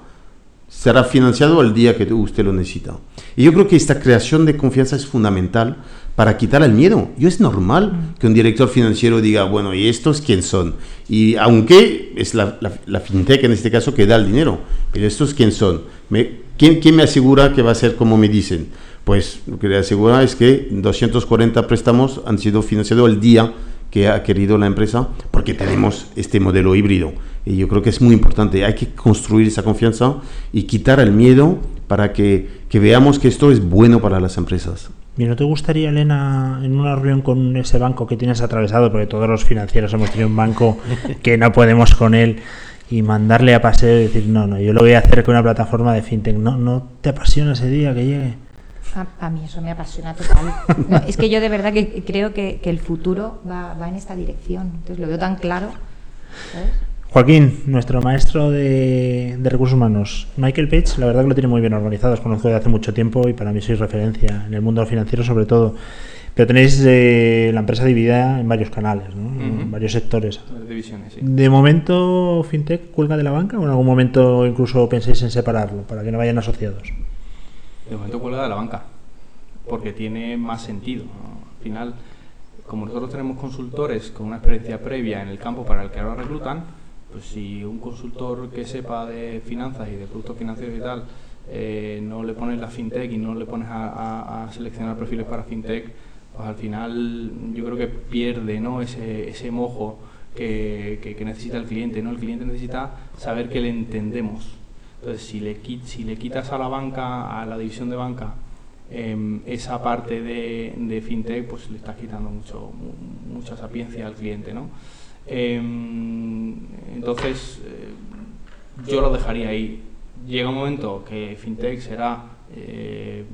será financiado el día que usted lo necesita. Y yo creo que esta creación de confianza es fundamental para quitar el miedo. Yo es normal que un director financiero diga, bueno, ¿y estos quién son? Y aunque es la, fintech en este caso que da el dinero, pero estos quién son? ¿Me, ¿quién, ¿Quién me asegura que va a ser como me dicen? Pues lo que le asegura es que 240 préstamos han sido financiados el día que ha querido la empresa porque tenemos este modelo híbrido. Y yo creo que es muy importante. Hay que construir esa confianza y quitar el miedo para que, que veamos que esto es bueno para las empresas. Mira, ¿no te gustaría, Elena, en una reunión con ese banco que tienes atravesado, porque todos los financieros hemos tenido un banco [LAUGHS] que no podemos con él, y mandarle a paseo y decir, no, no, yo lo voy a hacer con una plataforma de fintech. ¿No, no te apasiona ese día que llegue? A, a, mí eso me apasiona total. [LAUGHS] No, es que yo de verdad que creo que, que el futuro va, va, en esta dirección. Entonces lo veo tan claro. ¿sabes? Joaquín, nuestro maestro de, de, recursos humanos. Michael Page, la verdad que lo tiene muy bien organizado. Os conozco desde hace mucho tiempo y para mí sois referencia en el mundo financiero sobre todo. Pero tenéis eh, la empresa dividida en varios canales, ¿no? uh -huh. en varios sectores. Divisiones, sí. ¿De momento FinTech cuelga de la banca o en algún momento incluso pensáis en separarlo para que no vayan asociados? De momento cuelga de la banca, porque tiene más sentido. ¿no? Al final, como nosotros tenemos consultores con una experiencia previa en el campo para el que ahora reclutan, pues si un consultor que sepa de finanzas y de productos financieros y tal, eh, no le pones la fintech y no le pones a, seleccionar perfiles para fintech, pues al final yo creo que pierde ¿no? ese, ese mojo que, que, que necesita el cliente. ¿no? El cliente necesita saber que le entendemos. Entonces, si le, si le quitas a la banca, a la división de banca, eh, esa parte de, de, fintech, pues le estás quitando mucho, mucha sapiencia al cliente, ¿no? Eh, entonces, eh, yo lo dejaría ahí. Llega un momento que fintech será eh,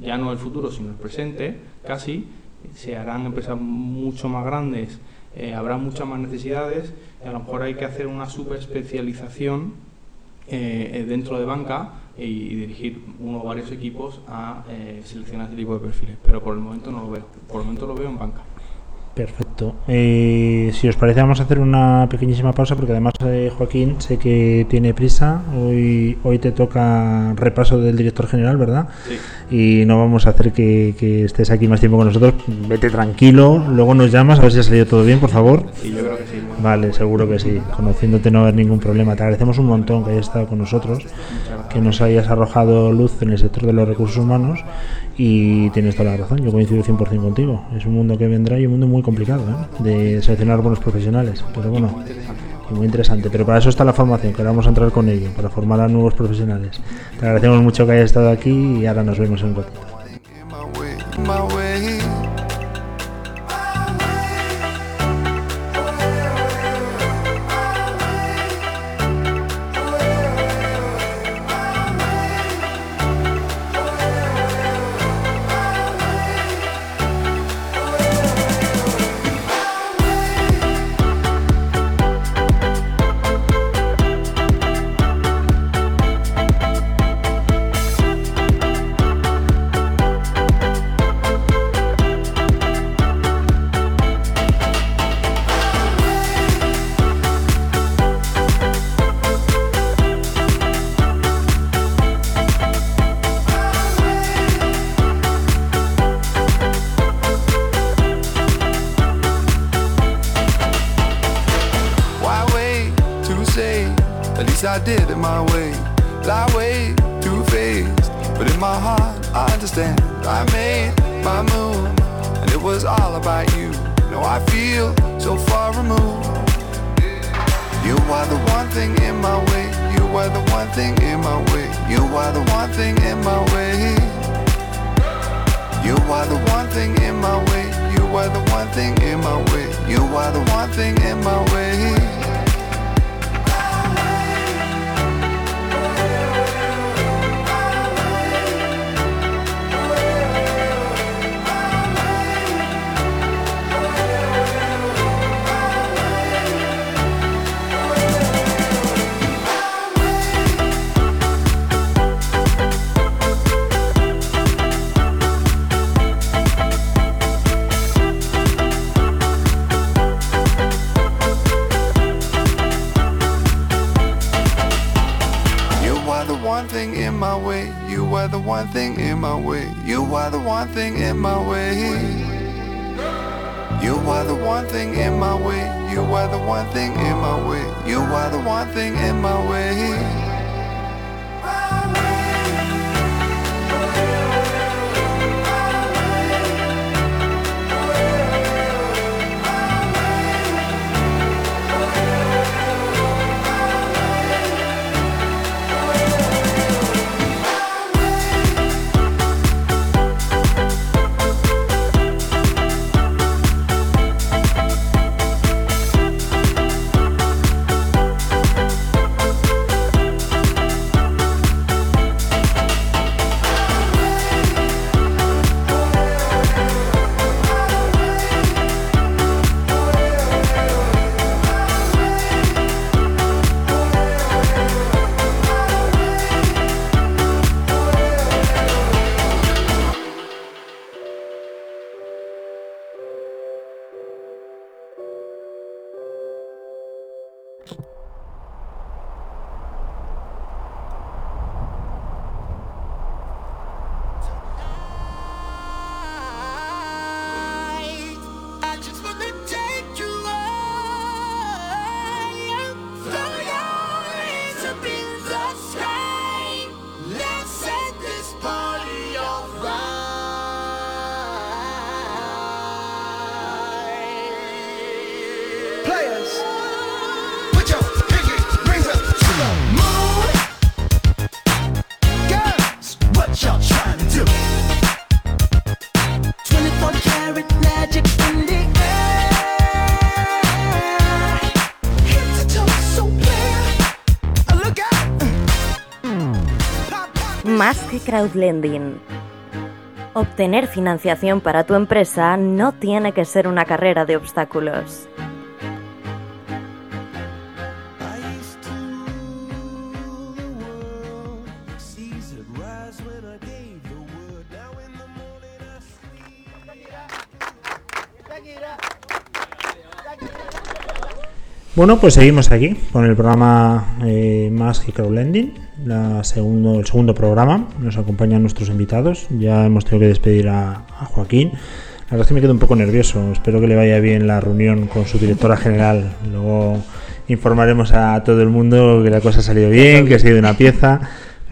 ya no el futuro, sino el presente, casi. Se harán empresas mucho más grandes, eh, habrá muchas más necesidades y a lo mejor hay que hacer una subespecialización eh, dentro de banca y, dirigir uno o varios equipos a seleccionar este tipo de perfiles. Pero por el momento no lo veo. Por el momento lo veo en banca. Perfecto. Eh, si os parece, vamos a hacer una pequeñísima pausa porque además eh, Joaquín sé que tiene prisa. Hoy, hoy te toca repaso del director general, ¿verdad? Sí. Y no vamos a hacer que, que, estés aquí más tiempo con nosotros. Vete tranquilo, luego nos llamas a ver si ha salido todo bien, por favor. Sí, yo creo que sí. Vale, seguro que sí. Conociéndote no va a haber ningún problema. Te agradecemos un montón que hayas estado con nosotros, que nos hayas arrojado luz en el sector de los recursos humanos y tienes toda la razón, yo coincido 100% contigo. Es un mundo que vendrá y un mundo muy complicado ¿eh? de seleccionar buenos profesionales. Pero bueno, y muy interesante. Pero para eso está la formación, que ahora vamos a entrar con ello, para formar a nuevos profesionales. Te agradecemos mucho que hayas estado aquí y ahora nos vemos en un ratito. Crowdlending. Obtener financiación para tu empresa no tiene que ser una carrera de obstáculos. Bueno, pues seguimos aquí con el programa eh, Más que Crowdlending, la segundo, el segundo programa. Nos acompañan nuestros invitados. Ya hemos tenido que despedir a, Joaquín. La verdad es que me quedo un poco nervioso. Espero que le vaya bien la reunión con su directora general. Luego informaremos a todo el mundo que la cosa ha salido bien, que ha sido una pieza.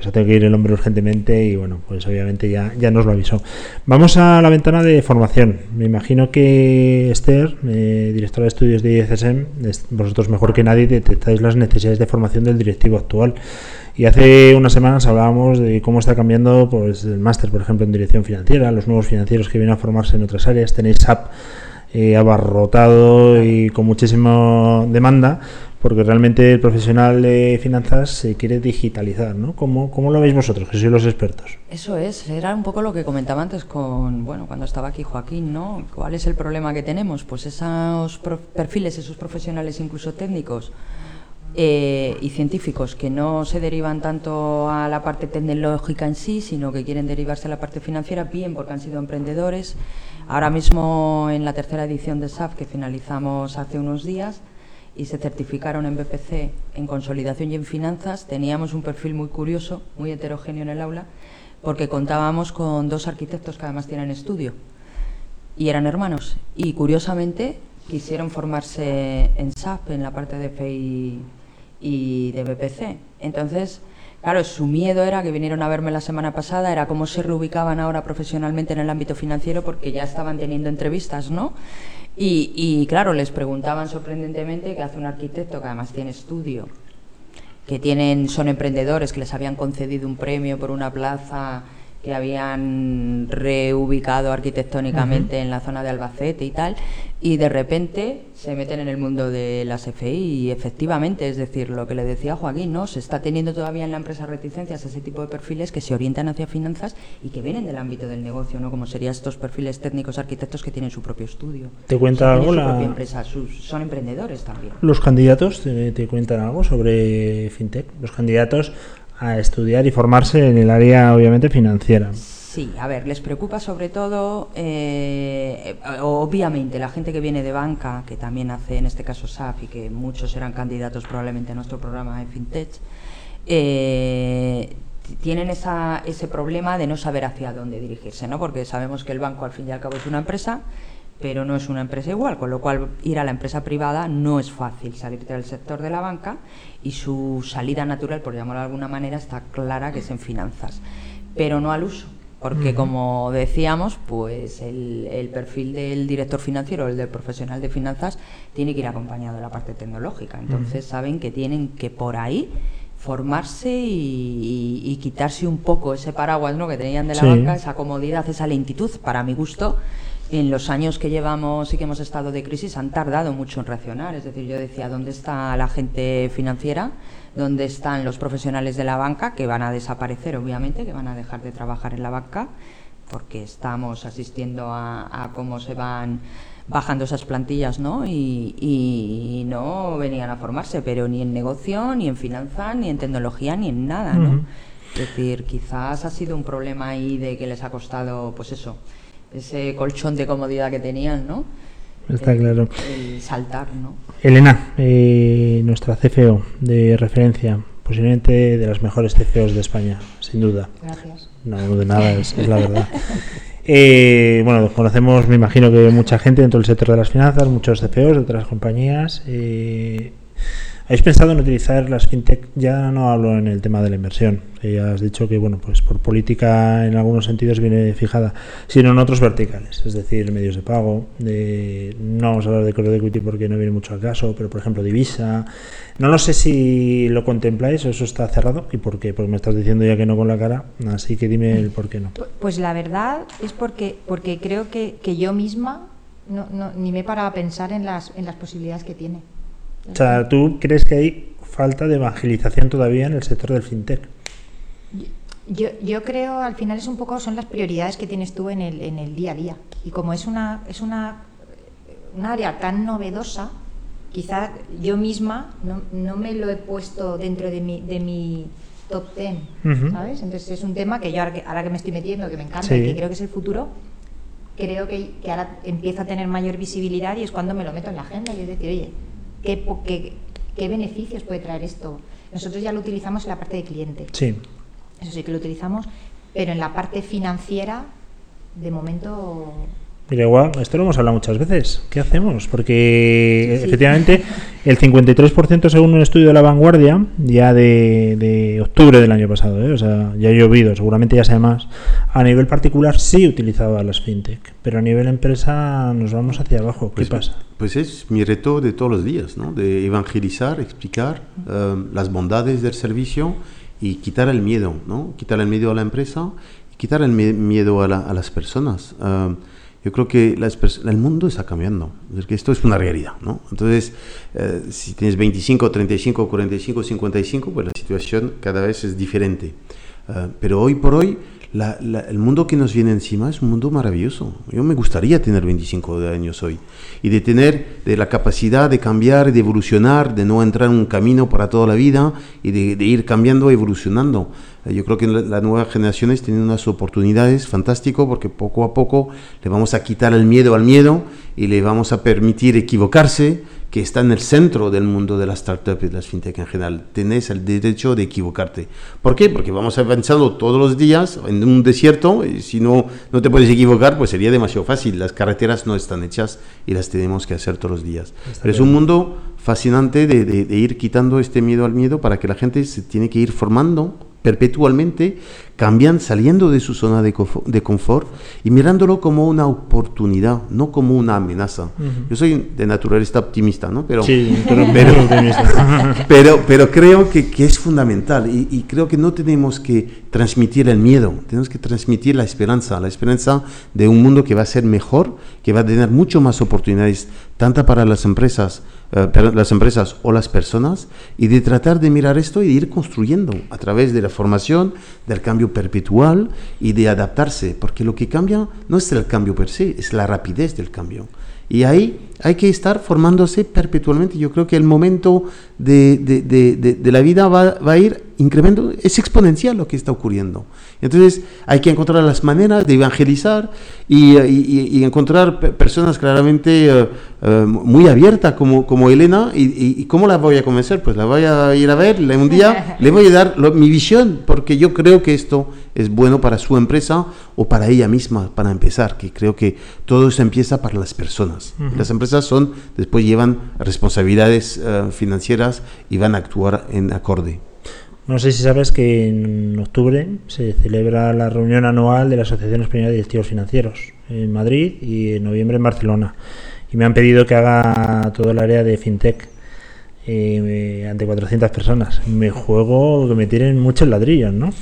Eso tengo que ir el hombre urgentemente y bueno, pues obviamente ya, ya nos lo avisó. Vamos a la ventana de formación. Me imagino que Esther, eh, directora de estudios de IECSM, vosotros mejor que nadie detectáis las necesidades de formación del directivo actual. Y hace unas semanas hablábamos de cómo está cambiando pues, el máster, por ejemplo, en dirección financiera, los nuevos financieros que vienen a formarse en otras áreas. Tenéis SAP eh, abarrotado y con muchísima demanda porque realmente el profesional de finanzas se quiere digitalizar, ¿no? ¿Cómo, ¿Cómo, lo veis vosotros, que sois los expertos? Eso es, era un poco lo que comentaba antes con, bueno, cuando estaba aquí Joaquín, ¿no? ¿Cuál es el problema que tenemos? Pues esos perfiles, esos profesionales incluso técnicos eh, y científicos que no se derivan tanto a la parte tecnológica en sí, sino que quieren derivarse a la parte financiera, bien porque han sido emprendedores. Ahora mismo en la tercera edición de SAF que finalizamos hace unos días, y se certificaron en BPC en consolidación y en finanzas, teníamos un perfil muy curioso, muy heterogéneo en el aula, porque contábamos con dos arquitectos que además tienen estudio y eran hermanos. Y curiosamente quisieron formarse en SAP, en la parte de FEI y de BPC. Entonces, claro, su miedo era que vinieron a verme la semana pasada, era cómo se reubicaban ahora profesionalmente en el ámbito financiero porque ya estaban teniendo entrevistas, ¿no? Y, y claro, les preguntaban sorprendentemente qué hace un arquitecto que además tiene estudio, que tienen, son emprendedores, que les habían concedido un premio por una plaza que habían reubicado arquitectónicamente en la zona de Albacete y tal, y de repente se meten en el mundo de las FI y efectivamente, es decir, lo que le decía Joaquín, ¿no? Se está teniendo todavía en la empresa reticencias a ese tipo de perfiles que se orientan hacia finanzas y que vienen del ámbito del negocio, ¿no? Como serían estos perfiles técnicos arquitectos que tienen su propio estudio. ¿Te cuenta Tienen algo su la- propia empresa, sus- son emprendedores también. ¿Los candidatos te, te cuentan algo sobre FinTech? Los candidatos a estudiar y formarse en el área, obviamente, financiera. Sí, a ver, les preocupa sobre todo, eh, obviamente, la gente que viene de banca, que también hace en este caso SAP y que muchos eran candidatos probablemente a nuestro programa de FinTech, eh, tienen esa, ese problema de no saber hacia dónde dirigirse, ¿no? Porque sabemos que el banco al fin y al cabo es una empresa, pero no es una empresa igual, con lo cual ir a la empresa privada no es fácil salirte del sector de la banca y su salida natural, por llamarlo de alguna manera, está clara que es en finanzas, pero no al uso. Porque como decíamos, pues el, el perfil del director financiero, el del profesional de finanzas, tiene que ir acompañado de la parte tecnológica. Entonces saben que tienen que por ahí formarse y, y- y quitarse un poco ese paraguas ¿no? que tenían de la Sí. banca, esa comodidad, esa lentitud, para mi gusto, en los años que llevamos y que hemos estado de crisis han tardado mucho en reaccionar. Es decir, yo decía, ¿dónde está la gente financiera? ¿Dónde están los profesionales de la banca? Que van a desaparecer, obviamente, que van a dejar de trabajar en la banca, porque estamos asistiendo a, a cómo se van bajando esas plantillas, ¿no? Y, y no venían a formarse, pero ni en negocio, ni en finanzas, ni en tecnología, ni en nada, ¿no? Es decir, quizás ha sido un problema ahí de que les ha costado, pues eso, ese colchón de comodidad que tenían, ¿no? Está El- claro. El saltar, ¿no? Elena, eh, nuestra CFO de referencia, posiblemente de las mejores CFOs de España, sin duda. Gracias. No, de nada, es, es la verdad. [LAUGHS] Eh, bueno, conocemos, me imagino que mucha gente dentro del sector de las finanzas, muchos CFOs de otras compañías. eh, ¿Habéis pensado en utilizar las fintech? Ya no hablo en el tema de la inversión, que ya has dicho que, bueno, pues por política en algunos sentidos viene fijada, sino en otros verticales, es decir, medios de pago. De, no vamos a hablar de core equity porque no viene mucho al caso, pero por ejemplo, divisa. No lo sé si lo contempláis o eso está cerrado y por qué, porque me estás diciendo ya que no con la cara, así que dime el por qué no. Pues la verdad es porque, porque creo que, que yo misma no, no- ni me he parado a pensar en las, en las posibilidades que tiene. O sea, ¿tú crees que hay falta de evangelización todavía en el sector del fintech? Yo, yo creo al final es un poco son las prioridades que tienes tú en el, en el día a día. Y como es una, es una, un área tan novedosa, quizá yo misma no, no me lo he puesto dentro de mi, de mi top ten, Ujú. ¿sabes? Entonces es un tema que yo ahora que, ahora que me estoy metiendo, que me encanta Sí. y que creo que es el futuro, creo que, que ahora empieza a tener mayor visibilidad y es cuando me lo meto en la agenda y es decir, oye, ¿qué, po- qué, qué beneficios puede traer esto? Nosotros ya lo utilizamos en la parte de cliente. Sí. Eso sí que lo utilizamos, pero en la parte financiera, de momento. Mira, igual, esto lo hemos hablado muchas veces. ¿Qué hacemos? Porque Sí, sí. efectivamente el 53% según un estudio de la vanguardia, ya de, de octubre del año pasado, ¿eh? o sea, ya ha llovido, seguramente ya sea más, a nivel particular sí utilizaba las fintech, pero a nivel empresa nos vamos hacia abajo. ¿Qué Pues, pasa? Pues es mi reto de todos los días, ¿no? De evangelizar, explicar eh, las bondades del servicio y quitar el miedo, ¿no? Quitar el miedo a la empresa y quitar el mi- miedo a, la- a las personas. Eh, yo creo que el mundo está cambiando, es que esto es una realidad, ¿no? Entonces, eh, si tienes 25, 35, 45, 55, pues la situación cada vez es diferente. Pero hoy por hoy, el mundo que nos viene encima es un mundo maravilloso. Yo me gustaría tener 25 de años hoy y de tener de la capacidad de cambiar, de evolucionar, de no entrar en un camino para toda la vida y de, ir cambiando, evolucionando. Eh, Yo creo que la- las nuevas generaciones tienen unas oportunidades fantástico porque poco a poco le vamos a quitar el miedo al miedo y le vamos a permitir equivocarse, que está en el centro del mundo de las startups y de las fintech en general. Tenés el derecho de equivocarte. ¿Por qué? Porque vamos avanzando todos los días en un desierto y si no, no te puedes equivocar, pues sería demasiado fácil. Las carreteras no están hechas y las tenemos que hacer todos los días. Está Pero es un mundo fascinante de, de- de ir quitando este miedo al miedo para que la gente se tiene que ir formando perpetualmente, cambian saliendo de su zona de, confo- de confort y mirándolo como una oportunidad, no como una amenaza. Ujú. Yo soy de naturalista optimista, ¿no? Pero, Sí, [LAUGHS] pero, optimista. [LAUGHS] pero, pero creo que, que es fundamental y, y creo que no tenemos que transmitir el miedo, tenemos que transmitir la esperanza, la esperanza de un mundo que va a ser mejor, que va a tener mucho más oportunidades, tanto para las empresas, eh, pero las empresas o las personas, y de tratar de mirar esto y de ir construyendo a través de la formación, del cambio perpetual y de adaptarse, porque lo que cambia no es el cambio per se, es la rapidez del cambio. Y ahí hay que estar formándose perpetualmente. Yo creo que el momento de, de- de- de- de la vida va, va a ir incrementando, es exponencial lo que está ocurriendo. Entonces hay que encontrar las maneras de evangelizar y, y- encontrar pe- personas claramente eh, eh, muy abiertas como, como Elena. Y, y- y cómo la voy a convencer? Pues la voy a ir a ver le- un día, [LAUGHS] le voy a dar lo- mi visión, porque yo creo que esto es bueno para su empresa o para ella misma, para empezar, que creo que todo se empieza para las personas. Las empresas son, después llevan responsabilidades eh, financieras y van a actuar en acorde. No sé si sabes que en octubre se celebra la reunión anual de la Asociación Española de Directivos Financieros en Madrid y en noviembre en Barcelona. Y me han pedido que haga todo el área de FinTech eh, ante 400 personas. Me juego que me tiren muchos ladrillos, ¿no?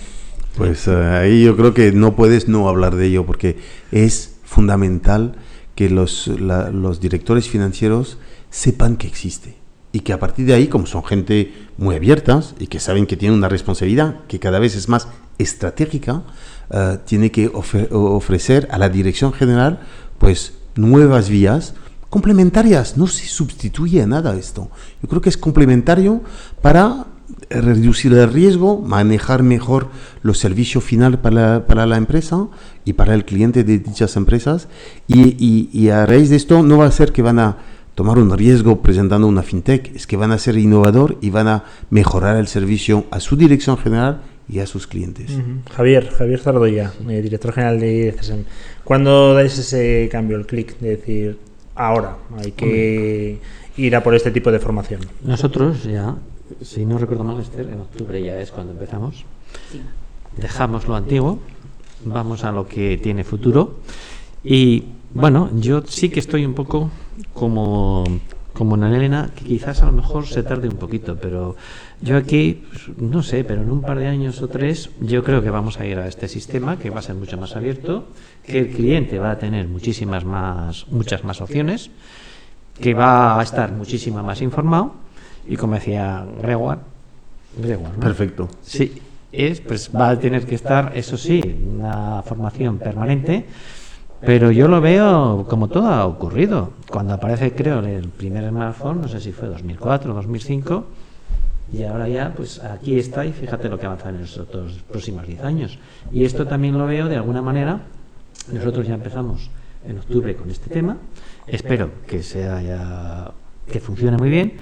Pues eh, ahí yo creo que no puedes no hablar de ello porque es fundamental que los, la- los directores financieros sepan que existe y que a partir de ahí, como son gente muy abiertas y que saben que tienen una responsabilidad que cada vez es más estratégica, eh, tiene que ofrecer a la dirección general pues nuevas vías complementarias, no se sustituye a nada esto. Yo creo que es complementario para reducir el riesgo, manejar mejor los servicios final para la, para la empresa y para el cliente de dichas empresas. Y, y- y a raíz de esto no va a ser que van a tomar un riesgo presentando una fintech, es que van a ser innovador y van a mejorar el servicio a su dirección general y a sus clientes. Ujú. Javier, Javier Zardoya, eh, director general de ICSM. ¿Cuándo dais ese cambio, el clic de decir, ahora hay que ir a por este tipo de formación? Nosotros ya, si no recuerdo mal, Esther, en octubre ya es cuando empezamos. Dejamos lo antiguo, vamos a lo que tiene futuro. Y bueno, yo sí que estoy un poco como, como Ana Elena, que quizás a lo mejor se tarde un poquito, pero yo aquí, pues, no sé, pero en un par de años o tres, yo creo que vamos a ir a este sistema que va a ser mucho más abierto, que el cliente va a tener muchísimas más, muchas más opciones, que va a estar muchísimo más informado y como decía ¿no? Perfecto. Sí, es, pues va a tener que estar, eso sí, una formación permanente, pero yo lo veo como todo ha ocurrido. Cuando aparece, creo, el primer smartphone, no sé si fue 2004 2005, y ahora ya, pues aquí está y fíjate lo que avanza en los otros próximos 10 años. Y esto también lo veo de alguna manera, nosotros ya empezamos en octubre con este tema, espero que sea ya, que funcione muy bien,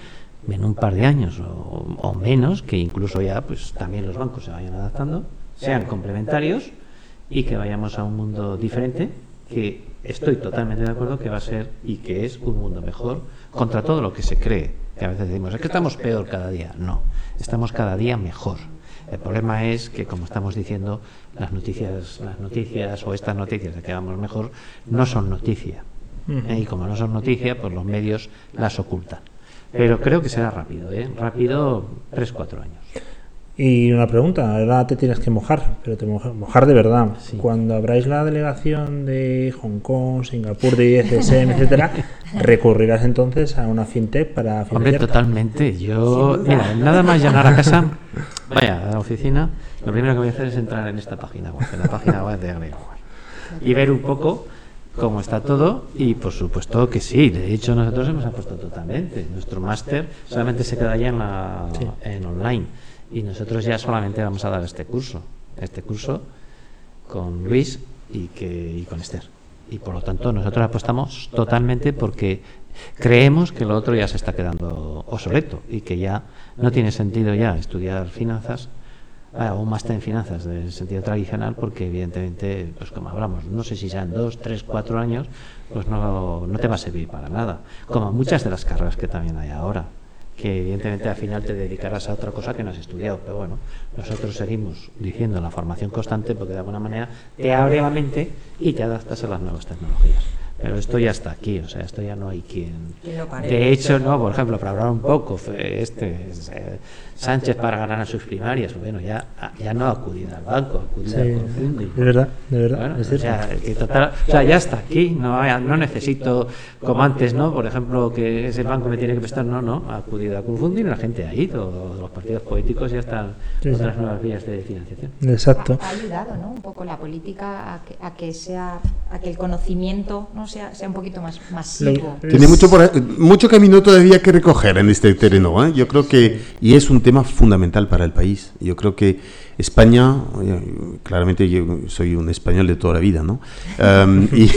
en un par de años o, o menos, que incluso ya pues también los bancos se vayan adaptando, sean complementarios y que vayamos a un mundo diferente, que estoy totalmente de acuerdo que va a ser y que es un mundo mejor contra todo lo que se cree. Que a veces decimos, es que estamos peor cada día. No, estamos cada día mejor. El problema es que, como estamos diciendo, las noticias, las noticias o estas noticias de que vamos mejor no son noticia. Eh, Y como no son noticia, pues los medios las ocultan. Pero creo que será rápido, ¿eh? Rápido, 3-4 años. Y una pregunta, ahora te tienes que mojar, pero te moja- mojar de verdad. Sí. Cuando abráis la delegación de Hong Kong, Singapur, de IFSM, etcétera, [LAUGHS] recurrirás entonces a una fintech para Hombre, financiar. totalmente. Yo, mira, nada más llegar a casa, [LAUGHS] vaya a la oficina, lo primero que voy a hacer es entrar en esta página web, en la página web de Gregoire, y ver un poco cómo está todo y por supuesto que sí, de hecho nosotros hemos apostado totalmente. Nuestro máster solamente se queda ya en, la, Sí. en online y nosotros ya solamente vamos a dar este curso, este curso con Luis y, que, y con Esther. Y por lo tanto nosotros apostamos totalmente porque creemos que lo otro ya se está quedando obsoleto y que ya no tiene sentido ya estudiar finanzas ah, o un máster en finanzas del sentido tradicional porque evidentemente, pues como hablamos, no sé si sean dos, tres, cuatro años, pues no, no te va a servir para nada. Como muchas de las carreras que también hay ahora. que evidentemente al final te dedicarás a otra cosa que no has estudiado. Pero bueno, nosotros seguimos diciendo la formación constante porque de alguna manera te abre la mente y te adaptas a las nuevas tecnologías. Pero esto ya está aquí, o sea, esto ya no hay quien. De hecho, no, por ejemplo, para hablar un poco, este eh, Sánchez para ganar a sus primarias, bueno, ya, ya no ha acudido al banco, ha acudido al confundi. De verdad, de verdad. o, sea, o, sea, ya está aquí, no, no necesito, como antes, ¿no? Por ejemplo, que ese banco me tiene que prestar, no, no, ha acudido a confundir, la gente ha ido, los partidos políticos ya están otras nuevas vías de financiación. Exacto. Ha, ayudado, ¿no? Un poco la política a que, a que sea, a que el conocimiento no sea, sea un poquito más masivo. Tiene mucho, mucho camino todavía que recoger en este terreno, ¿eh? Yo creo que, y es un tema fundamental para el país. Yo creo que España, eh, claramente yo soy un español de toda la vida, ¿no? [LAUGHS] Um, y,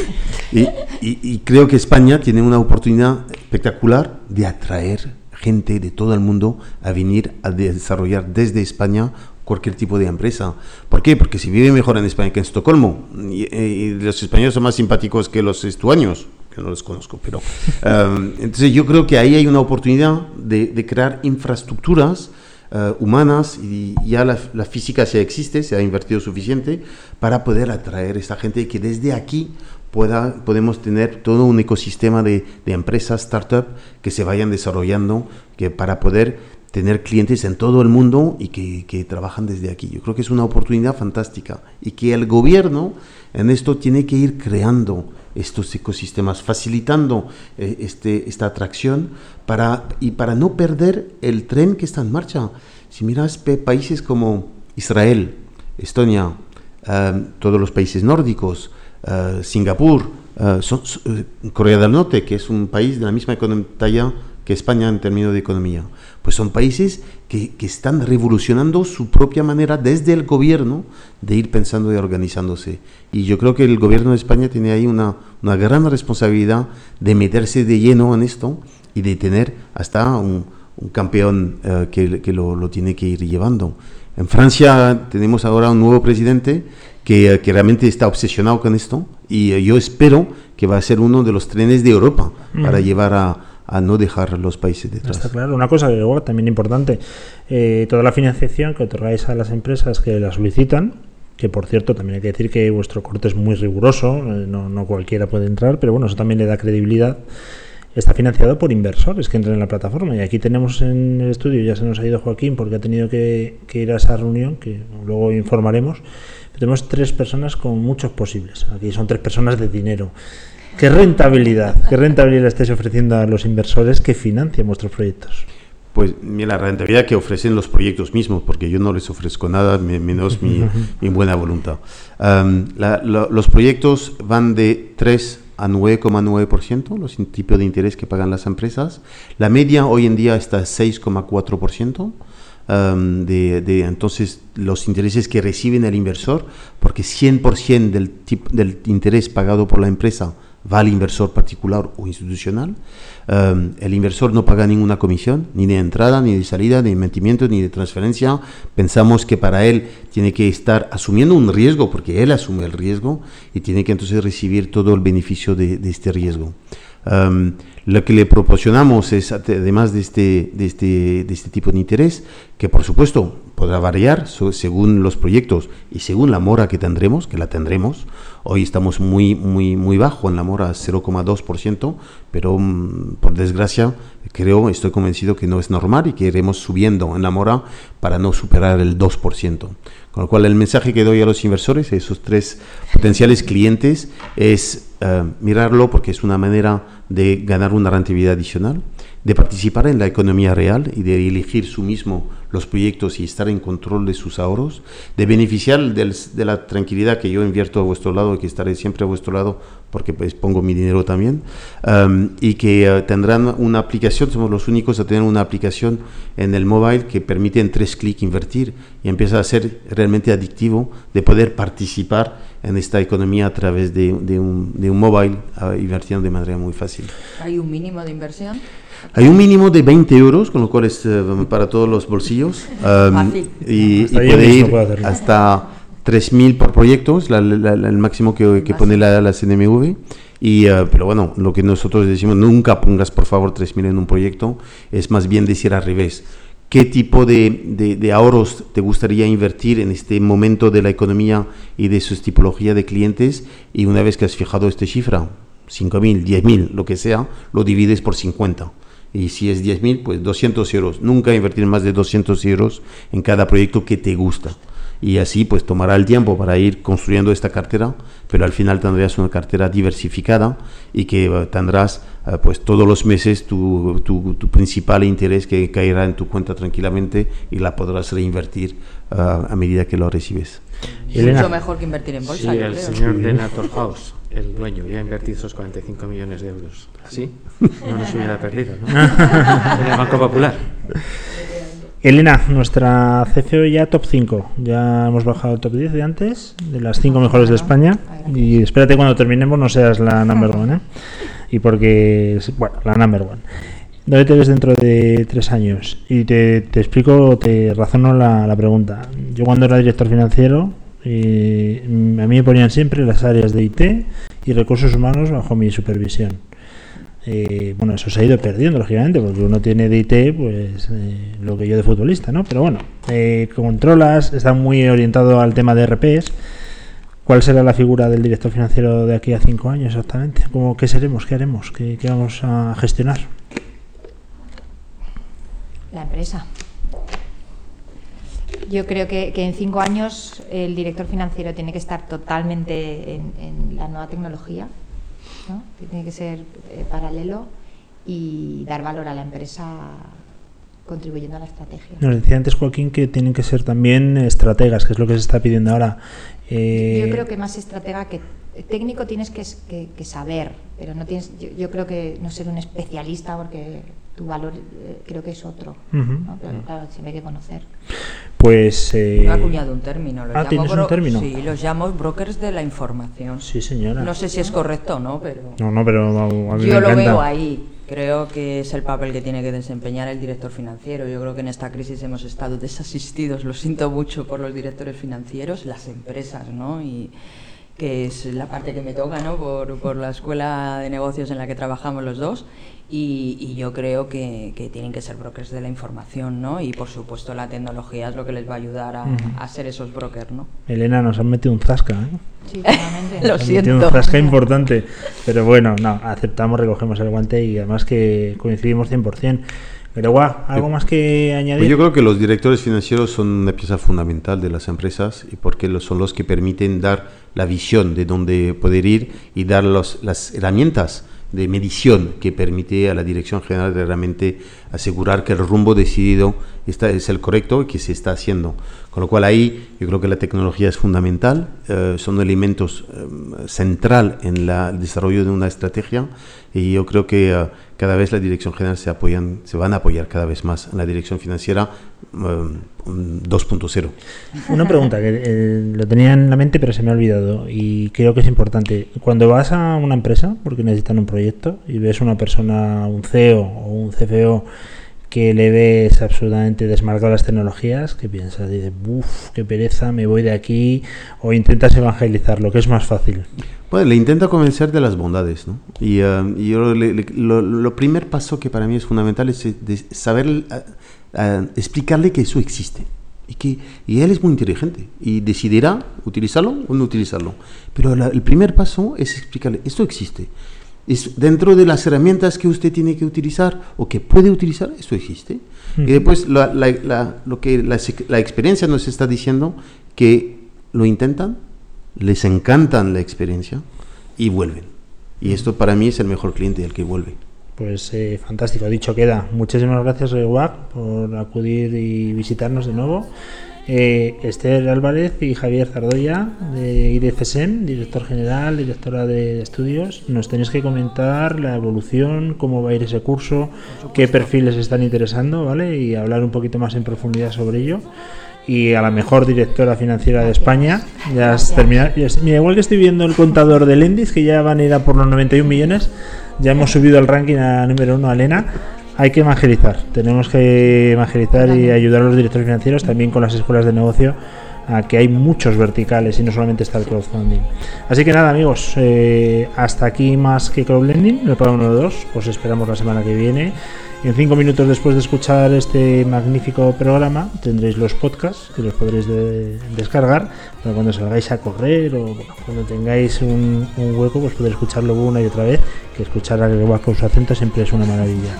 y, y, creo que España tiene una oportunidad espectacular de atraer gente de todo el mundo a venir a desarrollar desde España cualquier tipo de empresa. ¿Por qué? Porque si vive mejor en España que en Estocolmo, y, los españoles son más simpáticos que los estuaños, que no los conozco, pero... Um, [LAUGHS] entonces yo creo que ahí hay una oportunidad de, crear infraestructuras uh, humanas y ya la, física ya existe, se ha invertido suficiente para poder atraer a esta gente y que desde aquí pueda, podemos tener todo un ecosistema de, de empresas, startups que se vayan desarrollando que para poder tener clientes en todo el mundo y que, que, trabajan desde aquí. Yo creo que es una oportunidad fantástica y que el gobierno en esto tiene que ir creando estos ecosistemas, facilitando eh, este, esta atracción para, y para no perder el tren que está en marcha. Si miras países como Israel, Estonia, uh, todos los países nórdicos, uh, Singapur, uh, son, Corea del Norte, que es un país de la misma talla que España en términos de economía. Pues son países que, que, están revolucionando su propia manera desde el gobierno de ir pensando y organizándose. Y yo creo que el gobierno de España tiene ahí una, una gran responsabilidad de meterse de lleno en esto y de tener hasta un, un campeón uh, que, que lo, lo, tiene que ir llevando. En Francia tenemos ahora un nuevo presidente que, que realmente está obsesionado con esto y uh, yo espero que va a ser uno de los trenes de Europa mm. para llevar a a no dejar los países detrás. Está claro. Una cosa que igual, también importante, eh, toda la financiación que otorgáis a las empresas que la solicitan, que por cierto también hay que decir que vuestro corte es muy riguroso, eh, no, no, cualquiera puede entrar, pero bueno, eso también le da credibilidad. Está financiado por inversores que entran en la plataforma. Y aquí tenemos en el estudio, ya se nos ha ido Joaquín porque ha tenido que, que ir a esa reunión, que luego informaremos. tenemos tres personas con muchos posibles. Aquí son tres personas de dinero. ¿Qué rentabilidad, qué rentabilidad estáis ofreciendo a los inversores que financian vuestros proyectos? Pues mira, la rentabilidad que ofrecen los proyectos mismos, porque yo no les ofrezco nada menos mi, mi buena voluntad. Um, la, la, los proyectos van de 3 a 9,9%, los tipos de interés que pagan las empresas. La media hoy en día está 6,4%. Um, de, de, entonces los intereses que reciben el inversor, porque 100% del, tip, del interés pagado por la empresa va al inversor particular o institucional. Um, el inversor no paga ninguna comisión, ni de entrada, ni de salida, ni de metimiento, ni de transferencia. Pensamos que para él tiene que estar asumiendo un riesgo, porque él asume el riesgo y tiene que entonces recibir todo el beneficio de, de este riesgo. Um, lo que le proporcionamos es, además de este, de, este, de este tipo de interés, que por supuesto podrá variar según los proyectos y según la mora que tendremos, que la tendremos. Hoy estamos muy, muy, muy bajo en la mora, 0,2%, pero um, por desgracia creo, estoy convencido que no es normal y que iremos subiendo en la mora para no superar el 2%. Con lo cual el mensaje que doy a los inversores, a esos tres potenciales clientes, es uh, mirarlo porque es una manera de ganar una rentabilidad adicional, de participar en la economía real y de elegir su mismo los proyectos y estar en control de sus ahorros, de beneficiar de la tranquilidad que yo invierto a vuestro lado y que estaré siempre a vuestro lado porque pues pongo mi dinero también, um, y que uh, tendrán una aplicación, somos los únicos a tener una aplicación en el mobile que permite en tres clics invertir y empieza a ser realmente adictivo de poder participar en esta economía a través de, de, un, de un móvil uh, invirtiendo de manera muy fácil. ¿Hay un mínimo de inversión? Hay un mínimo de 20 euros, con lo cual es uh, para todos los bolsillos. [LAUGHS] Um, y, y, puede ir hasta 3.000 por proyecto, es la- la- la- el máximo que, que pone la, CNMV. Y, eh, pero bueno, lo que nosotros decimos, nunca pongas por favor 3.000 en un proyecto, es más bien decir al revés. ¿Qué tipo de, de- de ahorros te gustaría invertir en este momento de la economía y de su tipología de clientes? Y una vez que has fijado esta cifra, 5.000, 10.000, lo que sea, lo divides por 50. Y si es 10.000, pues 200 euros. Nunca invertir más de 200 euros en cada proyecto que te gusta. Y así pues tomará el tiempo para ir construyendo esta cartera, pero al final tendrás una cartera diversificada y que eh, tendrás eh, pues todos los meses tu, tu- tu principal interés que caerá en tu cuenta tranquilamente y la podrás reinvertir ah, a medida que lo recibes. Mucho mejor que invertir en Sí, bolsa. yo el creo. señor Lena Torhaus, el dueño, ya ha invertido esos 45 millones de euros. ¿Así? No nos hubiera perdido, ¿no? [LAUGHS] En el Banco Popular. Elena, nuestra CFO ya top 5. Ya hemos bajado top 10 de antes, de las 5 mejores de España. Y espérate cuando terminemos no seas la number one, ¿eh? Y porque, bueno, la number one. ¿Dónde te ves dentro de tres años? Y te, te explico, te razono la, la pregunta. Yo cuando era director financiero, eh, a mí me ponían siempre las áreas de IT y recursos humanos bajo mi supervisión. Eh, bueno, eso se ha ido perdiendo, lógicamente, porque uno tiene de IT, pues eh, lo que yo de futbolista, ¿no? Pero bueno, eh, controlas, está muy orientado al tema de RPs. ¿Cuál será la figura del director financiero de aquí a cinco años exactamente? ¿Cómo, ¿Qué seremos? ¿Qué haremos? ¿Qué, qué vamos a gestionar? La empresa. Yo creo que, que en cinco años el director financiero tiene que estar totalmente en, en la nueva tecnología, ¿no? que tiene que ser eh, paralelo y dar valor a la empresa contribuyendo a la estrategia. Nos decía antes Joaquín que tienen que ser también estrategas, que es lo que se está pidiendo ahora. Eh, Yo creo que más estratega que técnico tienes que, que- que saber, pero no tienes. Yo, yo creo que no ser un especialista porque tu valor eh, creo que es otro. Pero claro, siempre hay que conocer. Pues. eh, Yo he acuñado un término. Los Ah, llamo ¿tienes un término? Sí, los llamo brokers de la información. Sí, señora. No sé si es correcto o no, pero No, no, pero a mí me yo lo encanta. veo ahí. Creo que es el papel que tiene que desempeñar el director financiero. Yo creo que en esta crisis hemos estado desasistidos, lo siento mucho por los directores financieros, las empresas, ¿no? Y que es la parte que me toca, ¿no? Por, por la escuela de negocios en la que trabajamos los dos. Y, y yo creo que, que tienen que ser brokers de la información, ¿no? Y por supuesto la tecnología es lo que les va a ayudar a, a ser esos brokers, ¿no? Elena, nos han metido un zasca, ¿eh? Sí, totalmente. [LAUGHS] Lo Nos han metido siento. Un zasca importante. Pero bueno, no, aceptamos, recogemos el guante y además que coincidimos 100%. Pero guau, ¿algo más que añadir? Pues yo creo que los directores financieros son una pieza fundamental de las empresas y porque son los que permiten dar la visión de dónde poder ir y dar los- las herramientas de medición que permite a la dirección general realmente asegurar que el rumbo decidido está, es el correcto y que se está haciendo. Con lo cual ahí yo creo que la tecnología es fundamental, eh, son elementos eh, central en el desarrollo de una estrategia y yo creo que eh, cada vez la dirección general se apoyan, se van a apoyar cada vez más en la dirección financiera 2.0. Una pregunta que eh, lo tenía en la mente pero se me ha olvidado y creo que es importante. Cuando vas a una empresa porque necesitan un proyecto y ves una persona, un CEO o un CFO que le ves absolutamente desmarcado las tecnologías, ¿qué piensas? Dices, uff, qué pereza, me voy de aquí o intentas evangelizar, lo que es más fácil. Bueno, le intenta convencer de las bondades, ¿no? Y, eh, y yo le- le- lo, lo primer paso que para mí es fundamental es eh, de saber eh, explicarle que eso existe. Y que y él es muy inteligente y decidirá utilizarlo o no utilizarlo. Pero la- el primer paso es explicarle, esto existe. Es dentro de las herramientas que usted tiene que utilizar o que puede utilizar, esto existe. Y Ujú. después la, la- lo que la experiencia nos está diciendo que lo intentan, les encantan la experiencia y vuelven. Y esto para mí es el mejor cliente, el que vuelve. Pues eh, fantástico, dicho queda. Muchísimas gracias, Guac, por acudir y visitarnos de nuevo. Eh, Esther Álvarez y Javier Zardoya, de IDCSEM, director general, directora de estudios, nos tenéis que comentar la evolución, cómo va a ir ese curso, qué perfiles están interesando, ¿vale? Y hablar un poquito más en profundidad sobre ello. Y a la mejor directora financiera de España, ya has terminado. Mira, igual que estoy viendo el contador del Endis, que ya van a ir a por los 91 millones, ya hemos subido el ranking a número uno a Elena. Hay que evangelizar, tenemos que evangelizar y ayudar a los directores financieros también con las escuelas de negocio a que hay muchos verticales y no solamente está el crowdfunding. Así que nada, amigos, eh, hasta aquí más que crowdlending, el programa número 2. Os esperamos la semana que viene. En cinco minutos después de escuchar este magnífico programa tendréis los podcasts que los podréis descargar para cuando salgáis a correr o cuando tengáis un, hueco pues podréis escucharlo una y otra vez que escuchar a Gregoire con su acento siempre es una maravilla.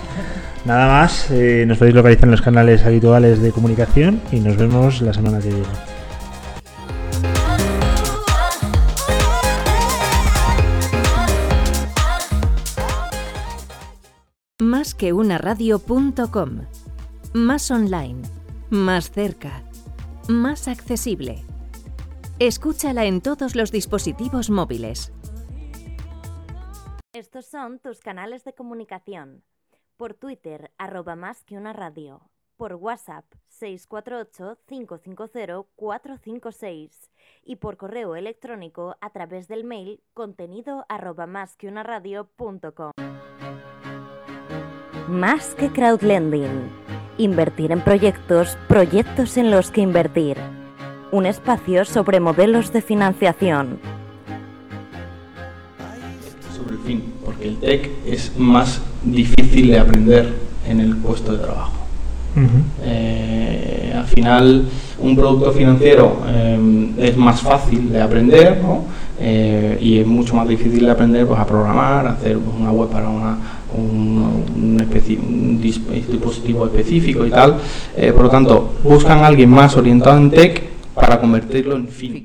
Nada más, eh, nos podéis localizar en los canales habituales de comunicación y nos vemos la semana que viene. Más. Más online, más cerca, más accesible. Escúchala en todos los dispositivos móviles. Estos son tus canales de comunicación por Twitter, arroba más que una radio. Por WhatsApp, 648-550-456. Y por correo electrónico a través del mail contenido arroba más que una radio.com. Más que crowdlending. Invertir en proyectos, proyectos en los que invertir. Un espacio sobre modelos de financiación. Sobre el fin, porque el tech es más difícil de aprender en el puesto de trabajo. Eh, al final, un producto financiero eh, es más fácil de aprender eh, y es mucho más difícil de aprender pues, a programar, a hacer pues, una web para una, un, dispositivo específico y tal. por lo tanto, buscan a alguien más orientado en tech para convertirlo en fin.